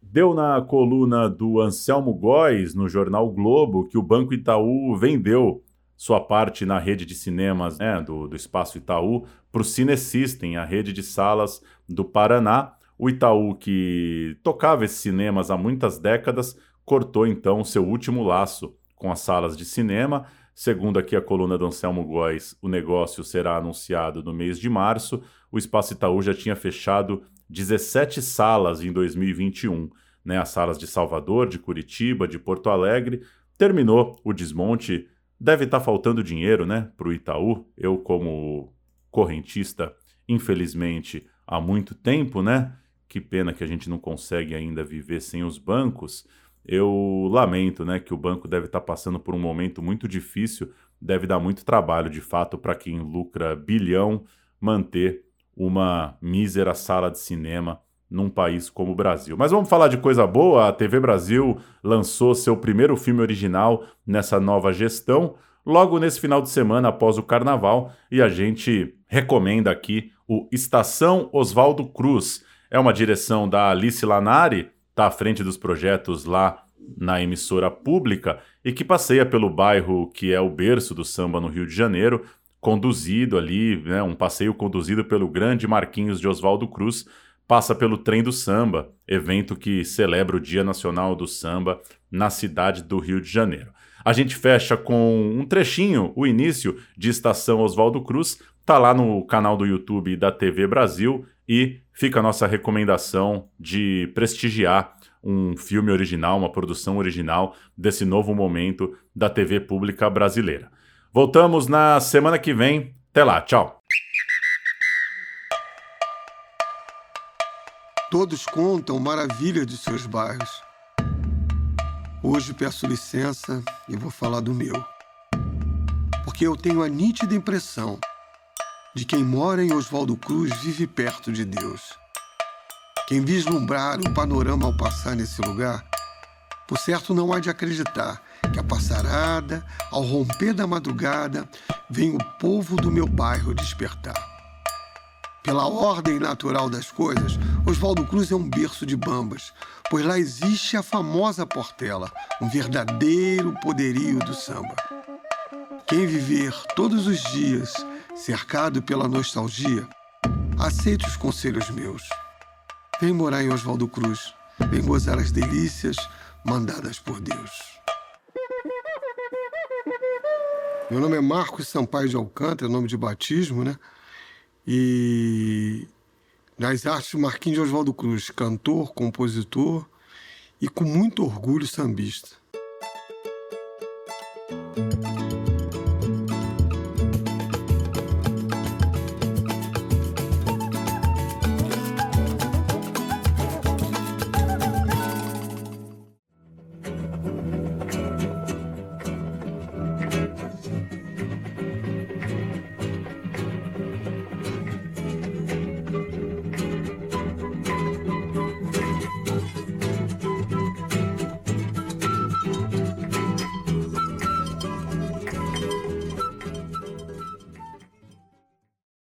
Deu na coluna do Anselmo Góes, no jornal Globo, que o Banco Itaú vendeu sua parte na rede de cinemas né, do, do Espaço Itaú para o Cinesystem, a rede de salas do Paraná. O Itaú, que tocava esses cinemas há muitas décadas, cortou então seu último laço com as salas de cinema. Segundo aqui a coluna do Anselmo Góes, o negócio será anunciado no mês de março. O Espaço Itaú já tinha fechado 17 salas em 2021, né? As salas de Salvador, de Curitiba, de Porto Alegre. Terminou o desmonte. Deve estar tá faltando dinheiro, né, para o Itaú. Eu, como correntista, infelizmente, há muito tempo, né? Que pena que a gente não consegue ainda viver sem os bancos. Eu lamento, né, que o banco deve estar tá passando por um momento muito difícil. Deve dar muito trabalho, de fato, para quem lucra bilhão manter uma mísera sala de cinema num país como o Brasil. Mas vamos falar de coisa boa. A TV Brasil lançou seu primeiro filme original nessa nova gestão, logo nesse final de semana após o carnaval, e a gente recomenda aqui o Estação Oswaldo Cruz. É uma direção da Alice Lanari, está à frente dos projetos lá na emissora pública e que passeia pelo bairro que é o berço do samba no Rio de Janeiro, conduzido ali, né, um passeio conduzido pelo grande Marquinhos de Oswaldo Cruz, passa pelo Trem do Samba, evento que celebra o Dia Nacional do Samba na cidade do Rio de Janeiro. A gente fecha com um trechinho, o início de Estação Oswaldo Cruz, tá lá no canal do YouTube da TV Brasil e fica a nossa recomendação de prestigiar um filme original, uma produção original desse novo momento da TV pública brasileira. Voltamos na semana que vem. Até lá, tchau. Todos contam maravilha de seus bairros. Hoje peço licença e vou falar do meu. Porque eu tenho a nítida impressão de quem mora em Oswaldo Cruz vive perto de Deus. Quem vislumbrar o panorama ao passar nesse lugar, por certo não há de acreditar que a passarada, ao romper da madrugada, vem o povo do meu bairro despertar. Pela ordem natural das coisas, Oswaldo Cruz é um berço de bambas, pois lá existe a famosa Portela, um verdadeiro poderio do samba. Quem viver todos os dias cercado pela nostalgia, aceite os conselhos meus. Vem morar em Oswaldo Cruz, vem gozar as delícias mandadas por Deus. Meu nome é Marcos Sampaio de Alcântara, nome de batismo, né? E Nas artes, Marquinhos de Oswaldo Cruz, cantor, compositor e com muito orgulho sambista.